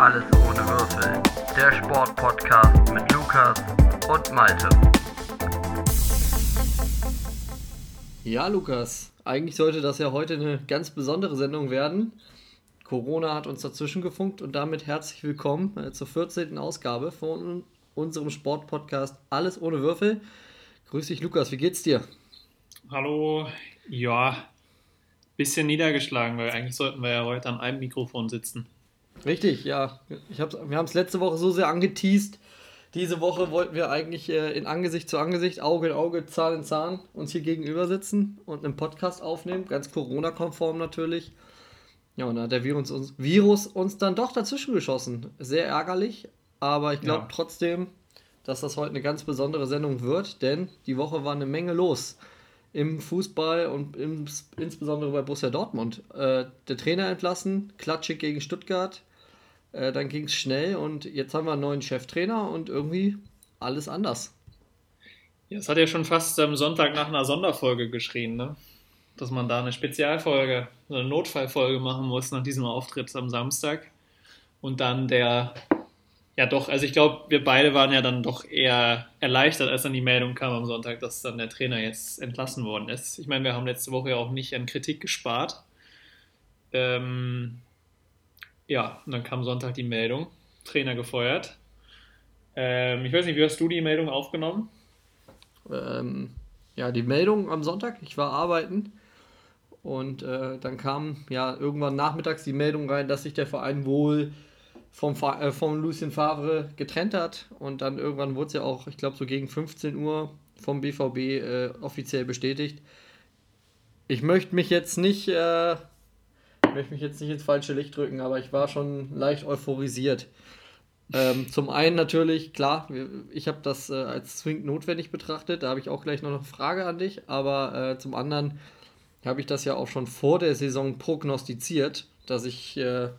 Alles ohne Würfel. Der Sportpodcast mit Lukas und Malte. Ja, Lukas, eigentlich sollte das ja heute eine ganz besondere Sendung werden. Corona hat uns dazwischen gefunkt und damit herzlich willkommen äh, zur 14. Ausgabe von unserem Sportpodcast Alles ohne Würfel. Grüß dich, Lukas, wie geht's dir? Hallo, ja, bisschen niedergeschlagen, weil eigentlich sollten wir ja heute an einem Mikrofon sitzen. Richtig, ja. Ich hab's, wir haben es letzte Woche so sehr angeteased. Diese Woche wollten wir eigentlich äh, in Angesicht zu Angesicht, Auge in Auge, Zahn in Zahn uns hier gegenüber sitzen und einen Podcast aufnehmen, ganz Corona-konform natürlich. Ja, und da hat der Virus uns, Virus uns dann doch dazwischen geschossen. Sehr ärgerlich, aber ich glaube ja. trotzdem, dass das heute eine ganz besondere Sendung wird, denn die Woche war eine Menge los im Fußball und im, insbesondere bei Borussia Dortmund. Äh, der Trainer entlassen, klatschig gegen Stuttgart, äh, dann ging es schnell und jetzt haben wir einen neuen Cheftrainer und irgendwie alles anders. Ja, es hat ja schon fast am Sonntag nach einer Sonderfolge geschrien, ne? dass man da eine Spezialfolge, eine Notfallfolge machen muss nach diesem Auftritt am Samstag. Und dann der ja doch, also ich glaube, wir beide waren ja dann doch eher erleichtert, als dann die Meldung kam am Sonntag, dass dann der Trainer jetzt entlassen worden ist. Ich meine, wir haben letzte Woche ja auch nicht an Kritik gespart. Ähm, ja, und dann kam Sonntag die Meldung, Trainer gefeuert. Ähm, ich weiß nicht, wie hast du die Meldung aufgenommen? Ähm, ja, die Meldung am Sonntag, ich war arbeiten und äh, dann kam ja irgendwann nachmittags die Meldung rein, dass sich der Verein wohl vom, äh, vom Lucien Favre getrennt hat. Und dann irgendwann wurde es ja auch, ich glaube, so gegen 15 Uhr vom BVB äh, offiziell bestätigt. Ich möchte mich jetzt nicht, äh, möchte mich jetzt nicht ins falsche Licht drücken, aber ich war schon leicht euphorisiert. Ähm, zum einen natürlich, klar, ich habe das äh, als zwingend notwendig betrachtet, da habe ich auch gleich noch eine Frage an dich, aber äh, zum anderen habe ich das ja auch schon vor der Saison prognostiziert, dass ich äh,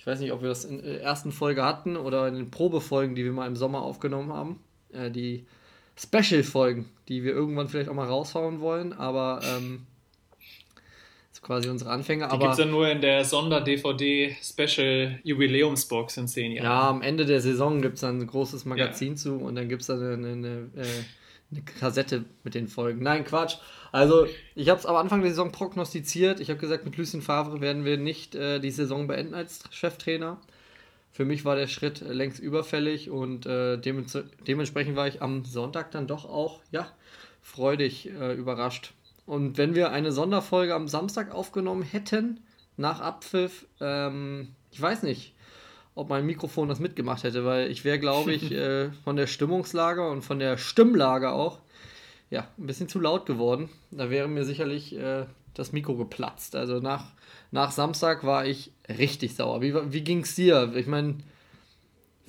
ich weiß nicht, ob wir das in der ersten Folge hatten oder in den Probefolgen, die wir mal im Sommer aufgenommen haben. Äh, die Special-Folgen, die wir irgendwann vielleicht auch mal raushauen wollen, aber ähm, ist quasi unsere Anfänge. Die gibt es ja nur in der Sonder-DVD-Special-Jubiläumsbox in zehn Jahren. Ja, am Ende der Saison gibt es dann ein großes Magazin ja. zu und dann gibt es dann eine, eine, eine, eine Kassette mit den Folgen. Nein, Quatsch. Also, ich habe es am Anfang der Saison prognostiziert. Ich habe gesagt, mit Lucien Favre werden wir nicht äh, die Saison beenden als Cheftrainer. Für mich war der Schritt äh, längst überfällig und äh, dements dementsprechend war ich am Sonntag dann doch auch, ja, freudig äh, überrascht. Und wenn wir eine Sonderfolge am Samstag aufgenommen hätten, nach Abpfiff, ähm, ich weiß nicht, ob mein Mikrofon das mitgemacht hätte, weil ich wäre, glaube ich, äh, von der Stimmungslage und von der Stimmlage auch ja, ein bisschen zu laut geworden. Da wäre mir sicherlich äh, das Mikro geplatzt. Also nach, nach Samstag war ich richtig sauer. Wie, wie ging es dir? Ich meine,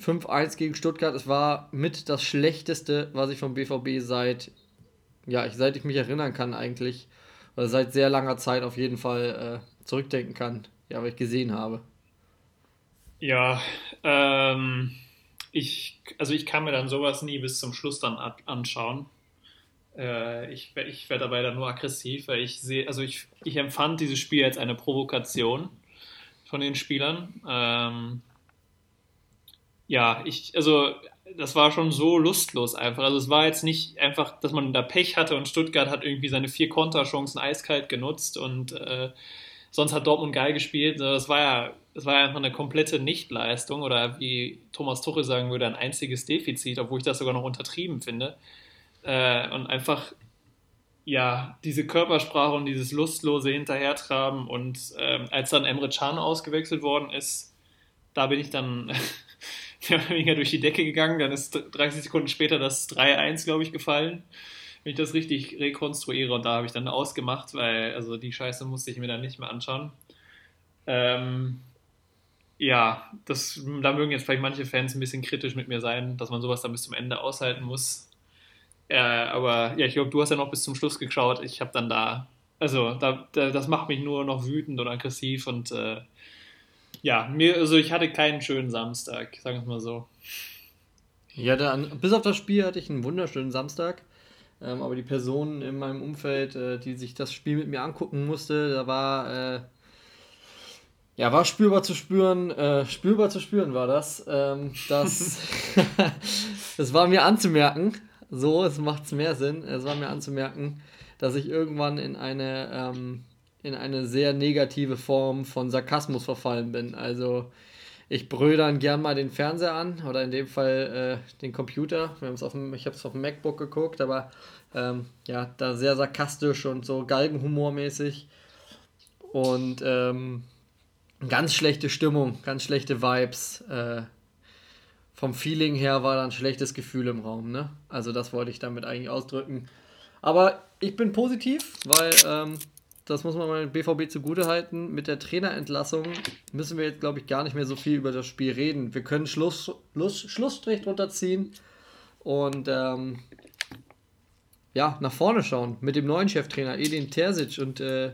5-1 gegen Stuttgart, es war mit das Schlechteste, was ich vom BVB seit, ja, ich, seit ich mich erinnern kann eigentlich, oder seit sehr langer Zeit auf jeden Fall äh, zurückdenken kann, ja, was ich gesehen habe. Ja, ähm, ich, also ich kann mir dann sowas nie bis zum Schluss dann anschauen. Äh, ich ich werde dabei dann nur aggressiv, weil ich sehe, also ich, ich empfand dieses Spiel als eine Provokation von den Spielern. Ähm, ja, ich, also das war schon so lustlos einfach. Also es war jetzt nicht einfach, dass man da Pech hatte und Stuttgart hat irgendwie seine vier Konterchancen eiskalt genutzt und äh, sonst hat Dortmund geil gespielt. Also das war ja, das war einfach eine komplette Nichtleistung oder wie Thomas Tuchel sagen würde, ein einziges Defizit, obwohl ich das sogar noch untertrieben finde. Äh, und einfach, ja, diese Körpersprache und dieses lustlose Hinterhertraben. Und ähm, als dann Emre Can ausgewechselt worden ist, da bin ich dann weniger durch die Decke gegangen. Dann ist 30 Sekunden später das 3-1, glaube ich, gefallen. Wenn ich das richtig rekonstruiere und da habe ich dann ausgemacht, weil also die Scheiße musste ich mir dann nicht mehr anschauen. Ähm, ja, das, da mögen jetzt vielleicht manche Fans ein bisschen kritisch mit mir sein, dass man sowas dann bis zum Ende aushalten muss. Äh, aber ja, ich glaube, du hast ja noch bis zum Schluss geschaut. Ich habe dann da, also da, da, das macht mich nur noch wütend und aggressiv und äh, ja, mir, also ich hatte keinen schönen Samstag, sagen wir mal so. Ja, dann, bis auf das Spiel hatte ich einen wunderschönen Samstag. Ähm, aber die Person in meinem Umfeld, äh, die sich das Spiel mit mir angucken musste, da war, äh, Ja, war spürbar zu spüren, äh, spürbar zu spüren war das. Ähm, das, das war mir anzumerken. So, es macht mehr Sinn. Es war mir anzumerken, dass ich irgendwann in eine, ähm, in eine sehr negative Form von Sarkasmus verfallen bin. Also ich brülle dann gern mal den Fernseher an oder in dem Fall äh, den Computer. Wir auf dem, ich habe es auf dem MacBook geguckt, aber ähm, ja, da sehr sarkastisch und so Galgenhumormäßig. Und ähm, ganz schlechte Stimmung, ganz schlechte Vibes. Äh, vom Feeling her war da ein schlechtes Gefühl im Raum. Ne? Also das wollte ich damit eigentlich ausdrücken. Aber ich bin positiv, weil ähm, das muss man mal BVB zugute halten. Mit der Trainerentlassung müssen wir jetzt, glaube ich, gar nicht mehr so viel über das Spiel reden. Wir können Schluss, Schluss, Schlussstrich drunter ziehen und ähm, ja, nach vorne schauen mit dem neuen Cheftrainer Edin Terzic. Und äh,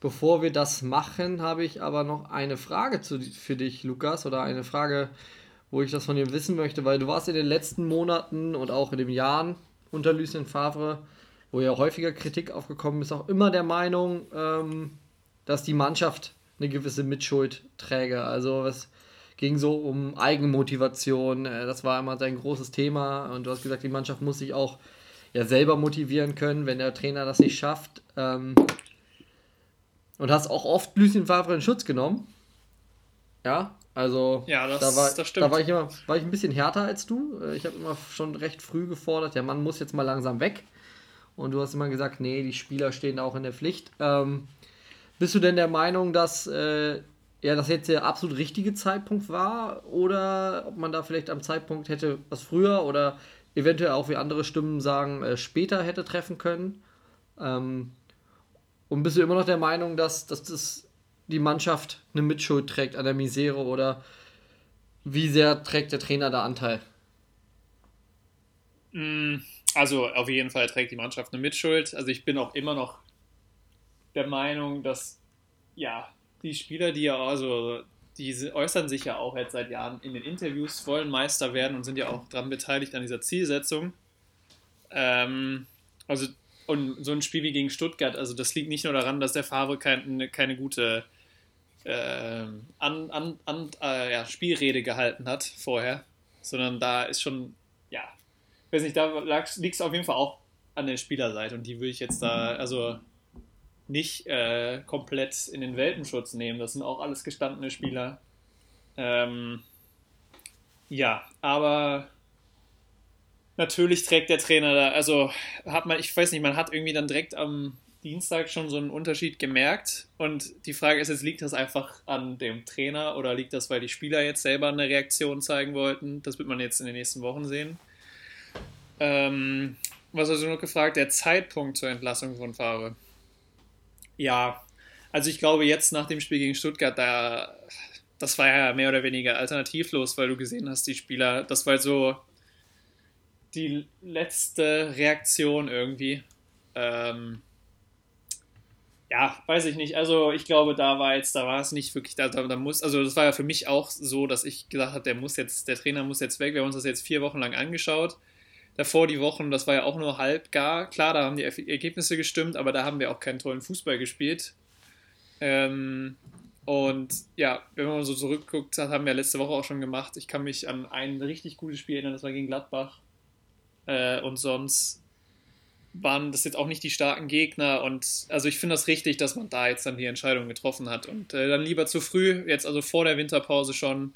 bevor wir das machen, habe ich aber noch eine Frage zu, für dich, Lukas, oder eine Frage, wo ich das von dir wissen möchte, weil du warst in den letzten Monaten und auch in den Jahren unter Lucien Favre, wo ja häufiger Kritik aufgekommen ist, auch immer der Meinung, ähm, dass die Mannschaft eine gewisse Mitschuld träge. Also es ging so um Eigenmotivation, äh, das war immer sein großes Thema und du hast gesagt, die Mannschaft muss sich auch ja selber motivieren können, wenn der Trainer das nicht schafft. Ähm, und hast auch oft Lucien Favre in Schutz genommen. Ja, also ja, das, da, war, das da war ich immer war ich ein bisschen härter als du. Äh, ich habe immer schon recht früh gefordert, der Mann muss jetzt mal langsam weg. Und du hast immer gesagt, nee, die Spieler stehen auch in der Pflicht. Ähm, bist du denn der Meinung, dass äh, ja, das jetzt der absolut richtige Zeitpunkt war? Oder ob man da vielleicht am Zeitpunkt hätte was früher oder eventuell auch wie andere Stimmen sagen, äh, später hätte treffen können. Ähm, und bist du immer noch der Meinung, dass, dass das die Mannschaft eine Mitschuld trägt an der Misere oder wie sehr trägt der Trainer da Anteil? Mm, also auf jeden Fall trägt die Mannschaft eine Mitschuld. Also ich bin auch immer noch der Meinung, dass ja die Spieler, die ja also die äußern sich ja auch jetzt seit Jahren in den Interviews, wollen Meister werden und sind ja auch daran beteiligt an dieser Zielsetzung. Ähm, also, und so ein Spiel wie gegen Stuttgart, also das liegt nicht nur daran, dass der Favre keine, keine gute äh, an, an, an, äh, ja, Spielrede gehalten hat vorher, sondern da ist schon, weiß nicht, da liegt es auf jeden Fall auch an der Spielerseite und die würde ich jetzt da, also nicht äh, komplett in den Welpenschutz nehmen. Das sind auch alles gestandene Spieler. Ähm, ja, aber natürlich trägt der Trainer da, also hat man, ich weiß nicht, man hat irgendwie dann direkt am Dienstag schon so einen Unterschied gemerkt. Und die Frage ist jetzt, liegt das einfach an dem Trainer oder liegt das, weil die Spieler jetzt selber eine Reaktion zeigen wollten? Das wird man jetzt in den nächsten Wochen sehen. Ähm, was hast du noch gefragt? Der Zeitpunkt zur Entlassung von Favre. Ja, also ich glaube jetzt nach dem Spiel gegen Stuttgart, da, das war ja mehr oder weniger alternativlos, weil du gesehen hast, die Spieler, das war so die letzte Reaktion irgendwie. Ähm, ja, weiß ich nicht. Also ich glaube, da war jetzt, da war es nicht wirklich, da, da, muss, also das war ja für mich auch so, dass ich gesagt habe, der muss jetzt, der Trainer muss jetzt weg. Wir haben uns das jetzt vier Wochen lang angeschaut davor die Wochen, das war ja auch nur halb gar. Klar, da haben die Ergebnisse gestimmt, aber da haben wir auch keinen tollen Fußball gespielt. Ähm, und ja, wenn man so zurückguckt, das haben wir letzte Woche auch schon gemacht. Ich kann mich an ein richtig gutes Spiel erinnern, das war gegen Gladbach. Äh, und sonst waren das jetzt auch nicht die starken Gegner. Und also ich finde das richtig, dass man da jetzt dann die Entscheidung getroffen hat. Und äh, dann lieber zu früh, jetzt also vor der Winterpause schon,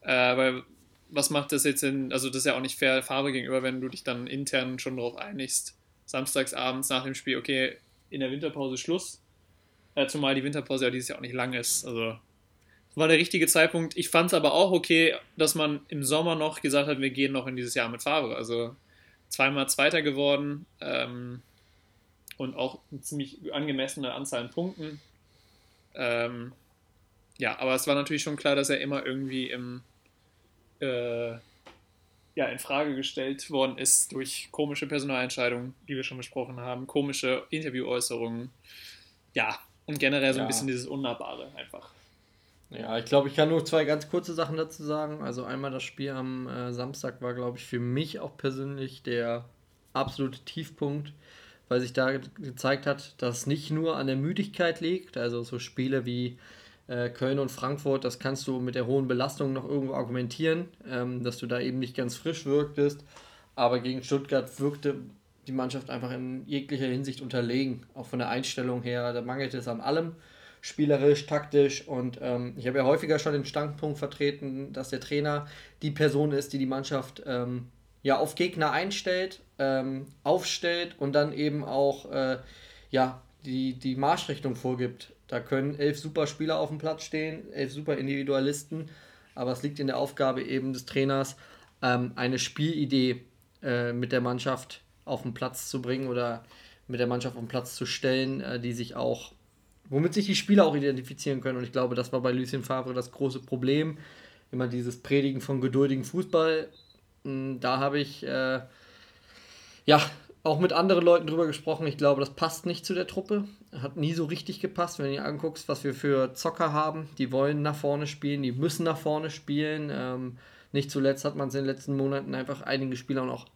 äh, weil was macht das jetzt in, also das ist ja auch nicht fair Farbe gegenüber, wenn du dich dann intern schon darauf einigst, samstags abends nach dem Spiel, okay, in der Winterpause Schluss, äh, zumal die Winterpause ja dieses Jahr auch nicht lang ist, also war der richtige Zeitpunkt. Ich fand es aber auch okay, dass man im Sommer noch gesagt hat, wir gehen noch in dieses Jahr mit Farbe, also zweimal Zweiter geworden ähm, und auch eine ziemlich angemessene Anzahl an Punkten. Ähm, ja, aber es war natürlich schon klar, dass er immer irgendwie im äh, ja, in Frage gestellt worden ist durch komische Personalentscheidungen, die wir schon besprochen haben, komische Interviewäußerungen. Ja, und generell so ein ja. bisschen dieses Unnahbare einfach. Ja, ich glaube, ich kann nur zwei ganz kurze Sachen dazu sagen. Also einmal das Spiel am äh, Samstag war, glaube ich, für mich auch persönlich der absolute Tiefpunkt, weil sich da gezeigt hat, dass es nicht nur an der Müdigkeit liegt, also so Spiele wie Köln und Frankfurt, das kannst du mit der hohen Belastung noch irgendwo argumentieren, ähm, dass du da eben nicht ganz frisch wirktest. Aber gegen Stuttgart wirkte die Mannschaft einfach in jeglicher Hinsicht unterlegen, auch von der Einstellung her. Da mangelt es an allem, spielerisch, taktisch. Und ähm, ich habe ja häufiger schon den Standpunkt vertreten, dass der Trainer die Person ist, die die Mannschaft ähm, ja auf Gegner einstellt, ähm, aufstellt und dann eben auch äh, ja, die, die Marschrichtung vorgibt. Da können elf super Spieler auf dem Platz stehen, elf super Individualisten, aber es liegt in der Aufgabe eben des Trainers, ähm, eine Spielidee äh, mit der Mannschaft auf den Platz zu bringen oder mit der Mannschaft auf den Platz zu stellen, äh, die sich auch, womit sich die Spieler auch identifizieren können. Und ich glaube, das war bei Lucien Favre das große Problem. Immer dieses Predigen von geduldigem Fußball. Hm, da habe ich äh, ja auch mit anderen Leuten drüber gesprochen. Ich glaube, das passt nicht zu der Truppe. Hat nie so richtig gepasst, wenn du dir anguckst, was wir für Zocker haben. Die wollen nach vorne spielen, die müssen nach vorne spielen. Ähm, nicht zuletzt hat man es in den letzten Monaten einfach einigen Spielern auch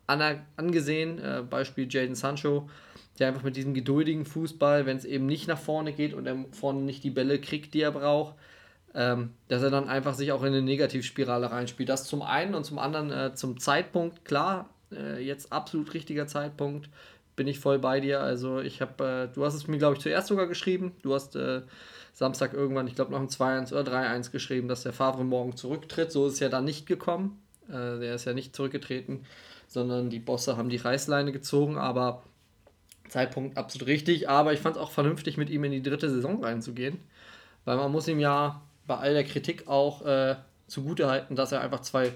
angesehen. Äh, Beispiel Jaden Sancho, der einfach mit diesem geduldigen Fußball, wenn es eben nicht nach vorne geht und er vorne nicht die Bälle kriegt, die er braucht, ähm, dass er dann einfach sich auch in eine Negativspirale reinspielt. Das zum einen und zum anderen äh, zum Zeitpunkt, klar, äh, jetzt absolut richtiger Zeitpunkt, bin ich voll bei dir. Also ich habe, äh, du hast es mir, glaube ich, zuerst sogar geschrieben. Du hast äh, Samstag irgendwann, ich glaube, noch ein 2-1 oder 3-1 geschrieben, dass der Favre morgen zurücktritt. So ist es ja dann nicht gekommen. Äh, der ist ja nicht zurückgetreten, sondern die Bosse haben die Reißleine gezogen, aber Zeitpunkt absolut richtig. Aber ich fand es auch vernünftig, mit ihm in die dritte Saison reinzugehen, weil man muss ihm ja bei all der Kritik auch äh, zugutehalten, dass er einfach zwei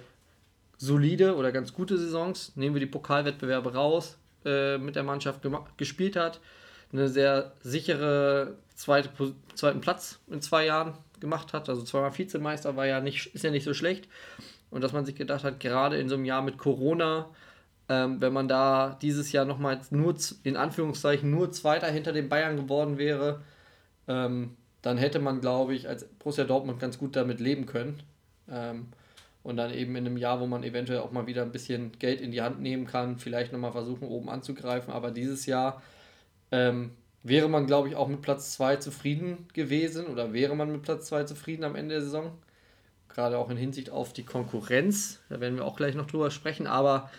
solide oder ganz gute Saisons, nehmen wir die Pokalwettbewerbe raus, äh, mit der Mannschaft gespielt hat, eine sehr sichere zweite, zweiten Platz in zwei Jahren gemacht hat. Also zweimal Vizemeister war ja nicht, ist ja nicht so schlecht. Und dass man sich gedacht hat, gerade in so einem Jahr mit Corona, ähm, wenn man da dieses Jahr nochmal nur, in Anführungszeichen, nur Zweiter hinter den Bayern geworden wäre, ähm, dann hätte man, glaube ich, als Borussia Dortmund ganz gut damit leben können. Ähm, und dann eben in einem Jahr, wo man eventuell auch mal wieder ein bisschen Geld in die Hand nehmen kann, vielleicht nochmal versuchen, oben anzugreifen. Aber dieses Jahr ähm, wäre man, glaube ich, auch mit Platz 2 zufrieden gewesen oder wäre man mit Platz 2 zufrieden am Ende der Saison. Gerade auch in Hinsicht auf die Konkurrenz. Da werden wir auch gleich noch drüber sprechen. Aber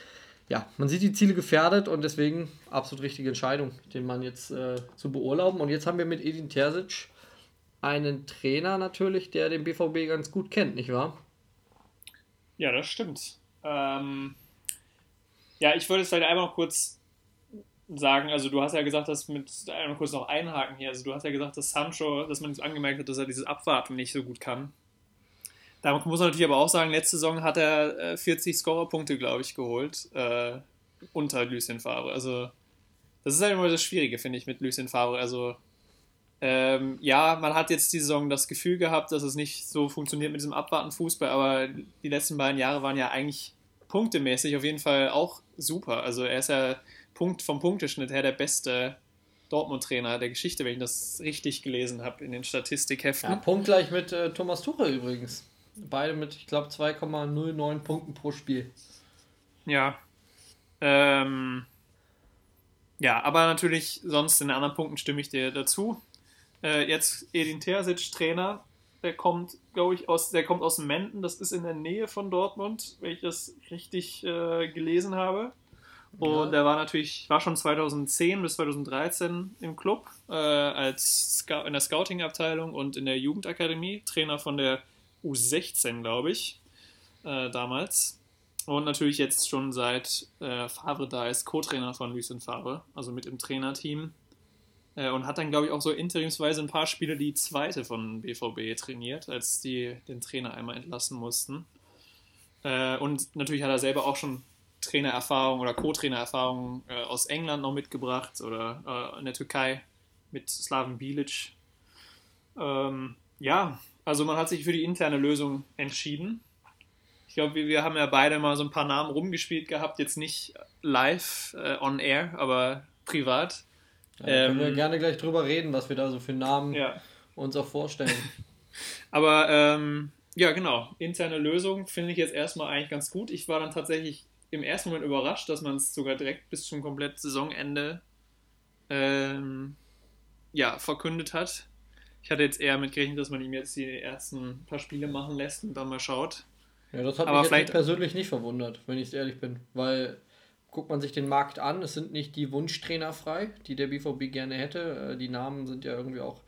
ja, man sieht die Ziele gefährdet und deswegen absolut richtige Entscheidung, den Mann jetzt äh, zu beurlauben. Und jetzt haben wir mit Edin Terzic einen Trainer natürlich, der den BVB ganz gut kennt, nicht wahr? Ja, das stimmt. Ähm, ja, ich wollte es vielleicht einmal noch kurz sagen, also du hast ja gesagt, dass mit einmal kurz noch einhaken hier, also du hast ja gesagt, dass Sancho, dass man jetzt angemerkt hat, dass er dieses Abwarten nicht so gut kann. Da muss man natürlich aber auch sagen, letzte Saison hat er 40 äh, Scorerpunkte, glaube ich, geholt, äh, unter Lucien Favre. Also das ist halt immer das Schwierige, finde ich, mit Lucien Favre. Also ähm, ja, man hat jetzt die Saison das Gefühl gehabt, dass es nicht so funktioniert mit diesem Abwarten Fußball, aber die letzten beiden Jahre waren ja eigentlich punktemäßig auf jeden Fall auch super. Also er ist ja Punkt vom Punkteschnitt her der beste Dortmund-Trainer der Geschichte, wenn ich das richtig gelesen habe in den Statistikheften. Ja, punktgleich mit äh, Thomas Tuchel übrigens. Beide mit, ich glaube, 2,09 Punkten pro Spiel. Ja. Ähm, ja, aber natürlich, sonst in den anderen Punkten stimme ich dir dazu. Äh, jetzt Edin Terzic, Trainer, der kommt, glaube ich, aus, der kommt aus Menden, das ist in der Nähe von Dortmund, wenn ich das richtig äh, gelesen habe. Und ja. er war natürlich, war schon 2010 bis 2013 im Club, äh, als Scout, in der Scouting-Abteilung und in der Jugendakademie, Trainer von der U16, glaube ich, äh, damals. Und natürlich jetzt schon seit äh, Favre da ist, Co-Trainer von Lucien Favre, also mit im Trainerteam. Äh, und hat dann, glaube ich, auch so interimsweise ein paar Spiele die zweite von BVB trainiert, als die den Trainer einmal entlassen mussten. Äh, und natürlich hat er selber auch schon Trainererfahrung oder Co-Trainererfahrung äh, aus England noch mitgebracht oder in der Türkei mit Slaven Bilic. Ähm, ja, also man hat sich für die interne Lösung entschieden. Ich glaube, wir, haben ja beide mal so ein paar Namen rumgespielt gehabt, jetzt nicht live on air, aber privat. Ja, ähm, können wir ähm, gerne gleich drüber reden, was wir da so für Namen ja. uns auch vorstellen. aber ähm, ja, genau, interne Lösung finde ich jetzt erstmal eigentlich ganz gut. Ich war dann tatsächlich im ersten Moment überrascht, dass man es sogar direkt bis zum komplett Saisonende ähm, ja, verkündet hat. Ich hatte jetzt eher mit gerechnet, dass man ihm jetzt die ersten paar Spiele machen lässt und dann mal schaut. Ja, das hat Aber mich vielleicht persönlich nicht verwundert, wenn ich ehrlich bin, weil guckt man sich den Markt an, es sind nicht die Wunschtrainer frei, die der BVB gerne hätte. Äh, die Namen sind ja irgendwie auch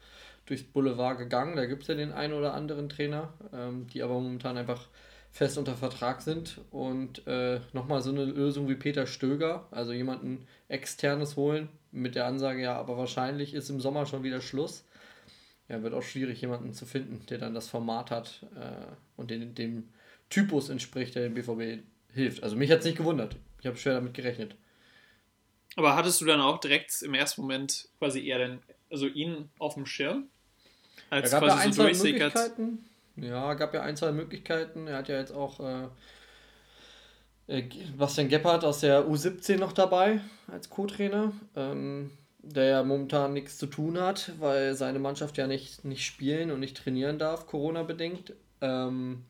durchs Boulevard gegangen. Da gibt es ja den einen oder anderen Trainer, ähm, die aber momentan einfach fest unter Vertrag sind. Und äh, nochmal so eine Lösung wie Peter Stöger, also jemanden externes holen, mit der Ansage, ja, aber wahrscheinlich ist im Sommer schon wieder Schluss. Ja, wird auch schwierig, jemanden zu finden, der dann das Format hat äh, und den, dem Typus entspricht, der dem BVB hilft. Also mich hat es nicht gewundert. Ich habe schwer damit gerechnet. Aber hattest du dann auch direkt im ersten Moment quasi eher den, also ihn auf dem Schirm? Als er gab quasi ja so durchsickert? Möglichkeiten. Ja, gab ja ein, zwei Möglichkeiten. Er hat ja jetzt auch äh, äh, Bastian Gebhardt aus der U17 noch dabei als Co-Trainer, ähm, der ja momentan nichts zu tun hat, weil seine Mannschaft ja nicht, nicht spielen und nicht trainieren darf, Corona-bedingt. Ähm,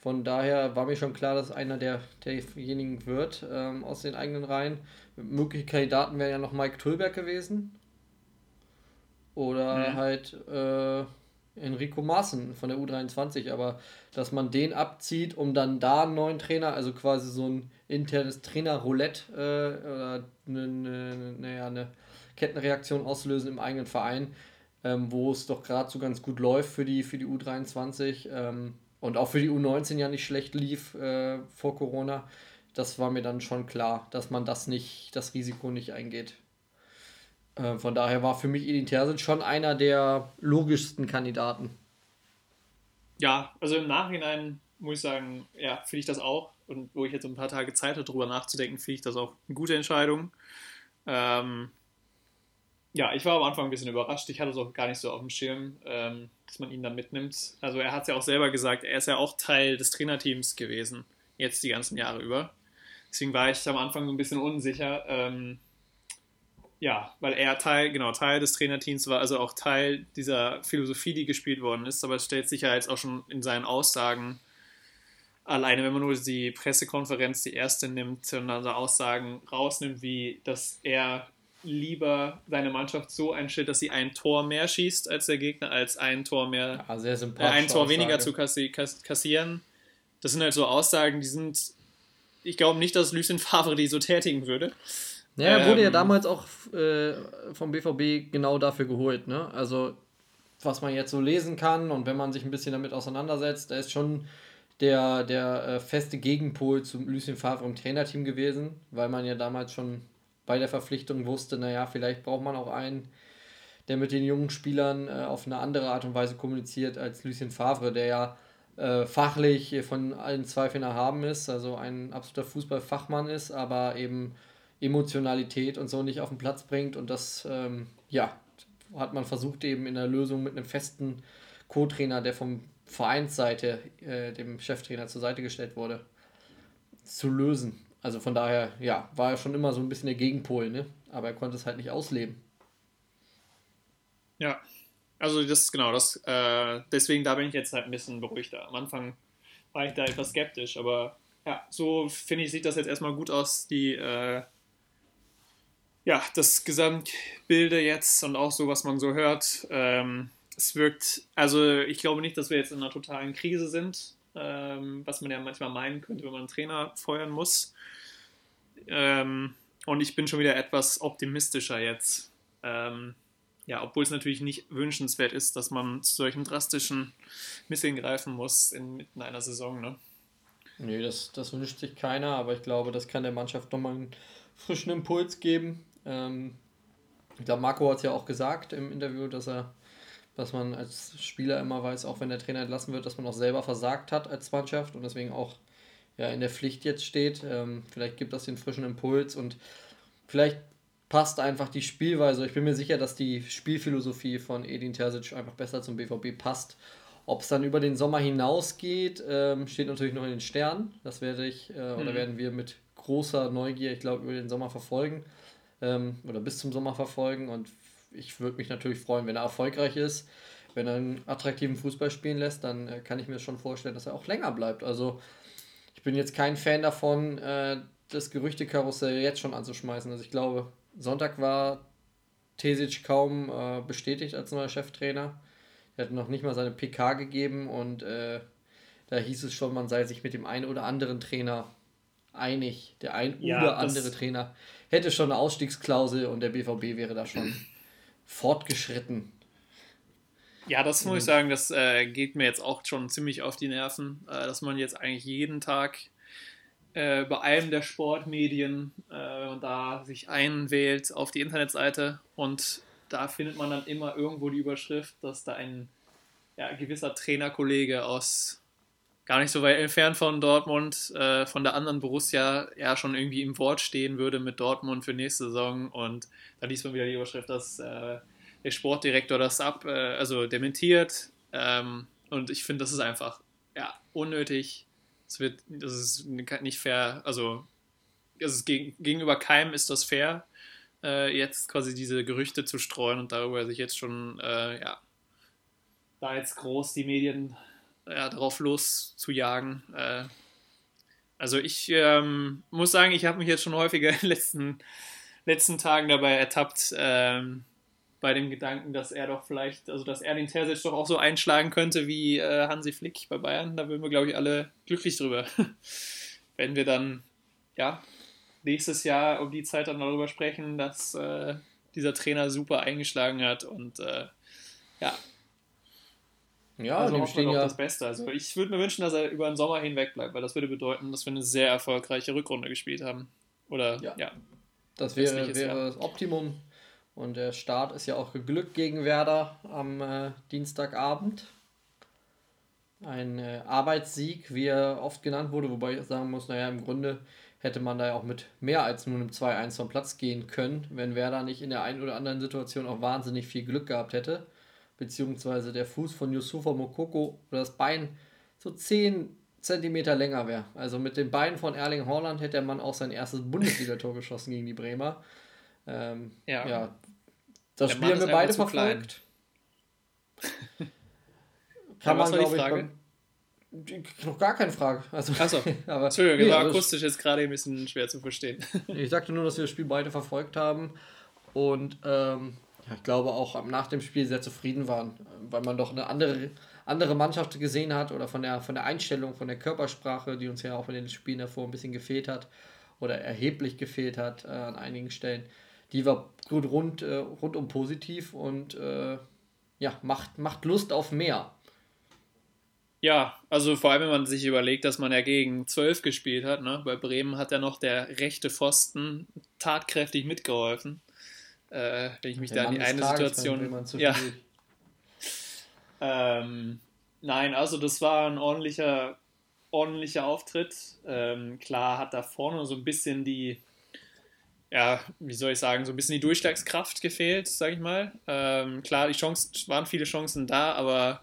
von daher war mir schon klar, dass einer der, derjenigen wird ähm, aus den eigenen Reihen. Mögliche Kandidaten wären ja noch Mike Tulberg gewesen. Oder mhm. halt äh, Enrico Maaßen von der U23, aber dass man den abzieht, um dann da einen neuen Trainer, also quasi so ein internes Trainer-Roulette äh, oder eine, eine, naja, eine Kettenreaktion auslösen im eigenen Verein, ähm, wo es doch gerade so ganz gut läuft für die, für die U23 ähm, und auch für die U19 ja nicht schlecht lief äh, vor Corona. Das war mir dann schon klar, dass man das nicht, das Risiko nicht eingeht. Äh, von daher war für mich Edin Terzic schon einer der logischsten Kandidaten. Ja, also im Nachhinein muss ich sagen, ja, finde ich das auch. Und wo ich jetzt ein paar Tage Zeit hatte, darüber nachzudenken, finde ich das auch eine gute Entscheidung. Ähm, ja, ich war am Anfang ein bisschen überrascht. Ich hatte es auch gar nicht so auf dem Schirm, ähm, dass man ihn dann mitnimmt. Also er hat es ja auch selber gesagt, er ist ja auch Teil des Trainerteams gewesen, jetzt die ganzen Jahre über. Deswegen war ich am Anfang ein bisschen unsicher. Ähm, ja, weil er Teil, genau, Teil des Trainerteams war, also auch Teil dieser Philosophie, die gespielt worden ist, aber es stellt sich ja jetzt auch schon in seinen Aussagen, alleine wenn man nur die Pressekonferenz, die erste nimmt und dann so Aussagen rausnimmt, wie dass er lieber seine Mannschaft so einstellt, dass sie ein Tor mehr schießt als der Gegner, als ein Tor mehr, ja, sehr äh, ein Tor Aussage. weniger zu kassi kassieren. Das sind halt so Aussagen, die sind, ich glaube nicht, dass Lucien Favre die so tätigen würde. Ja, er wurde ähm, ja damals auch äh, vom BVB genau dafür geholt. Ne? Also, was man jetzt so lesen kann und wenn man sich ein bisschen damit auseinandersetzt, da ist schon der, der äh, feste Gegenpol zu Lucien Favre im Trainerteam gewesen, weil man ja damals schon bei der Verpflichtung wusste, naja, vielleicht braucht man auch einen, der mit den jungen Spielern äh, auf eine andere Art und Weise kommuniziert als Lucien Favre, der ja äh, fachlich von allen Zweifeln erhaben ist, also ein absoluter Fußballfachmann ist, aber eben Emotionalität und so nicht auf den Platz bringt. Und das, ähm, ja, hat man versucht eben in der Lösung mit einem festen Co-Trainer, der vom Vereinsseite äh, dem Cheftrainer zur Seite gestellt wurde, zu lösen. Also von daher, ja, war er schon immer so ein bisschen der Gegenpol, ne? Aber er konnte es halt nicht ausleben. Ja, also das ist genau das. Äh, deswegen da bin ich jetzt halt ein bisschen beruhigter. Am Anfang war ich da etwas skeptisch, aber ja, so finde ich, sieht das jetzt erstmal gut aus. Die äh, ja, das Gesamtbilde jetzt und auch so, was man so hört, ähm, es wirkt, also ich glaube nicht, dass wir jetzt in einer totalen Krise sind, ähm, was man ja manchmal meinen könnte, wenn man einen Trainer feuern muss. Ähm, und ich bin schon wieder etwas optimistischer jetzt. Ähm, ja, obwohl es natürlich nicht wünschenswert ist, dass man zu solchen drastischen Mitteln greifen muss inmitten einer Saison. Ne? Nee, das, das wünscht sich keiner, aber ich glaube, das kann der Mannschaft nochmal einen frischen Impuls geben. Ähm, ich glaube, Marco hat es ja auch gesagt im Interview, dass er, dass man als Spieler immer weiß, auch wenn der Trainer entlassen wird, dass man auch selber versagt hat als Mannschaft und deswegen auch ja, in der Pflicht jetzt steht. Ähm, vielleicht gibt das den frischen Impuls und vielleicht passt einfach die Spielweise. Ich bin mir sicher, dass die Spielphilosophie von Edin Terzic einfach besser zum BVB passt. Ob es dann über den Sommer hinausgeht, ähm, steht natürlich noch in den Sternen. Das werde ich äh, mhm. oder werden wir mit großer Neugier, ich glaube, über den Sommer verfolgen ähm, oder bis zum Sommer verfolgen. Und ich würde mich natürlich freuen, wenn er erfolgreich ist. Wenn er einen attraktiven Fußball spielen lässt, dann äh, kann ich mir schon vorstellen, dass er auch länger bleibt. Also ich bin jetzt kein Fan davon, äh, das Gerüchtekarussell jetzt schon anzuschmeißen. Also ich glaube, Sonntag war Tesic kaum äh, bestätigt als neuer Cheftrainer. Er hat noch nicht mal seine PK gegeben und äh, da hieß es schon, man sei sich mit dem einen oder anderen Trainer einig. Der ein ja, oder andere Trainer hätte schon eine Ausstiegsklausel und der BVB wäre da schon fortgeschritten. Ja, das muss ich sagen, das äh, geht mir jetzt auch schon ziemlich auf die Nerven, äh, dass man jetzt eigentlich jeden Tag äh, bei einem der Sportmedien, äh, wenn man da sich einwählt auf die Internetseite und da findet man dann immer irgendwo die Überschrift, dass da ein ja, gewisser Trainerkollege aus gar nicht so weit entfernt von Dortmund, äh, von der anderen Borussia, ja schon irgendwie im Wort stehen würde mit Dortmund für nächste Saison. Und da liest man wieder die Überschrift, dass äh, der Sportdirektor das ab, äh, also dementiert. Ähm, und ich finde, das ist einfach ja, unnötig. Es wird, das ist nicht fair. Also, also gegen, gegenüber keinem ist das fair, äh, jetzt quasi diese Gerüchte zu streuen und darüber sich jetzt schon, äh, ja, da jetzt groß die Medien ja, darauf loszujagen. Äh, also ich ähm, muss sagen, ich habe mich jetzt schon häufiger in den letzten, letzten Tagen dabei ertappt, ähm, bei dem Gedanken, dass er doch vielleicht, also dass er den Terzic doch auch so einschlagen könnte wie äh, Hansi Flick bei Bayern. Da würden wir, glaube ich, alle glücklich drüber. Wenn wir dann, ja, nächstes Jahr um die Zeit dann darüber sprechen, dass äh, dieser Trainer super eingeschlagen hat und äh, ja. Ja, also dem stehen ja das Beste. Also ich würde mir wünschen, dass er über den Sommer hinweg bleibt, weil das würde bedeuten, dass wir eine sehr erfolgreiche Rückrunde gespielt haben. Oder ja. ja das wäre, wäre das Optimum. Und der Start ist ja auch geglückt gegen Werder am äh, Dienstagabend. Ein äh, Arbeitssieg, wie er oft genannt wurde, wobei ich sagen muss, naja, im Grunde hätte man da ja auch mit mehr als nur einem 2-1 vom Platz gehen können, wenn Werder nicht in der einen oder anderen Situation auch wahnsinnig viel Glück gehabt hätte. Beziehungsweise der Fuß von Yusufa Mokoko oder das Bein so 10 cm länger wäre. Also mit dem Bein von Erling Haaland hätte der Mann auch sein erstes Bundesligator geschossen gegen die Bremer. Ähm, ja. ja. Das Spiel haben wir beide verfolgt. Kann man, glaube ich, beim, noch gar keine Frage. Also, Achso, aber, Entschuldigung, nee, war also akustisch jetzt gerade ein bisschen schwer zu verstehen. ich sagte nur, dass wir das Spiel beide verfolgt haben und ähm, ich glaube auch nach dem Spiel sehr zufrieden waren, weil man doch eine andere, andere Mannschaft gesehen hat oder von der, von der Einstellung, von der Körpersprache, die uns ja auch in den Spielen davor ein bisschen gefehlt hat oder erheblich gefehlt hat äh, an einigen Stellen die war gut rund, äh, rundum positiv und äh, ja, macht, macht Lust auf mehr. Ja, also vor allem, wenn man sich überlegt, dass man ja gegen 12 gespielt hat. Ne? Bei Bremen hat ja noch der rechte Pfosten tatkräftig mitgeholfen. Äh, wenn ich mich der da an die eine Situation. Ja. Ähm, nein, also das war ein ordentlicher, ordentlicher Auftritt. Ähm, klar hat da vorne so ein bisschen die, ja, wie soll ich sagen, so ein bisschen die Durchschlagskraft gefehlt, sag ich mal. Ähm, klar, die Chancen, waren viele Chancen da, aber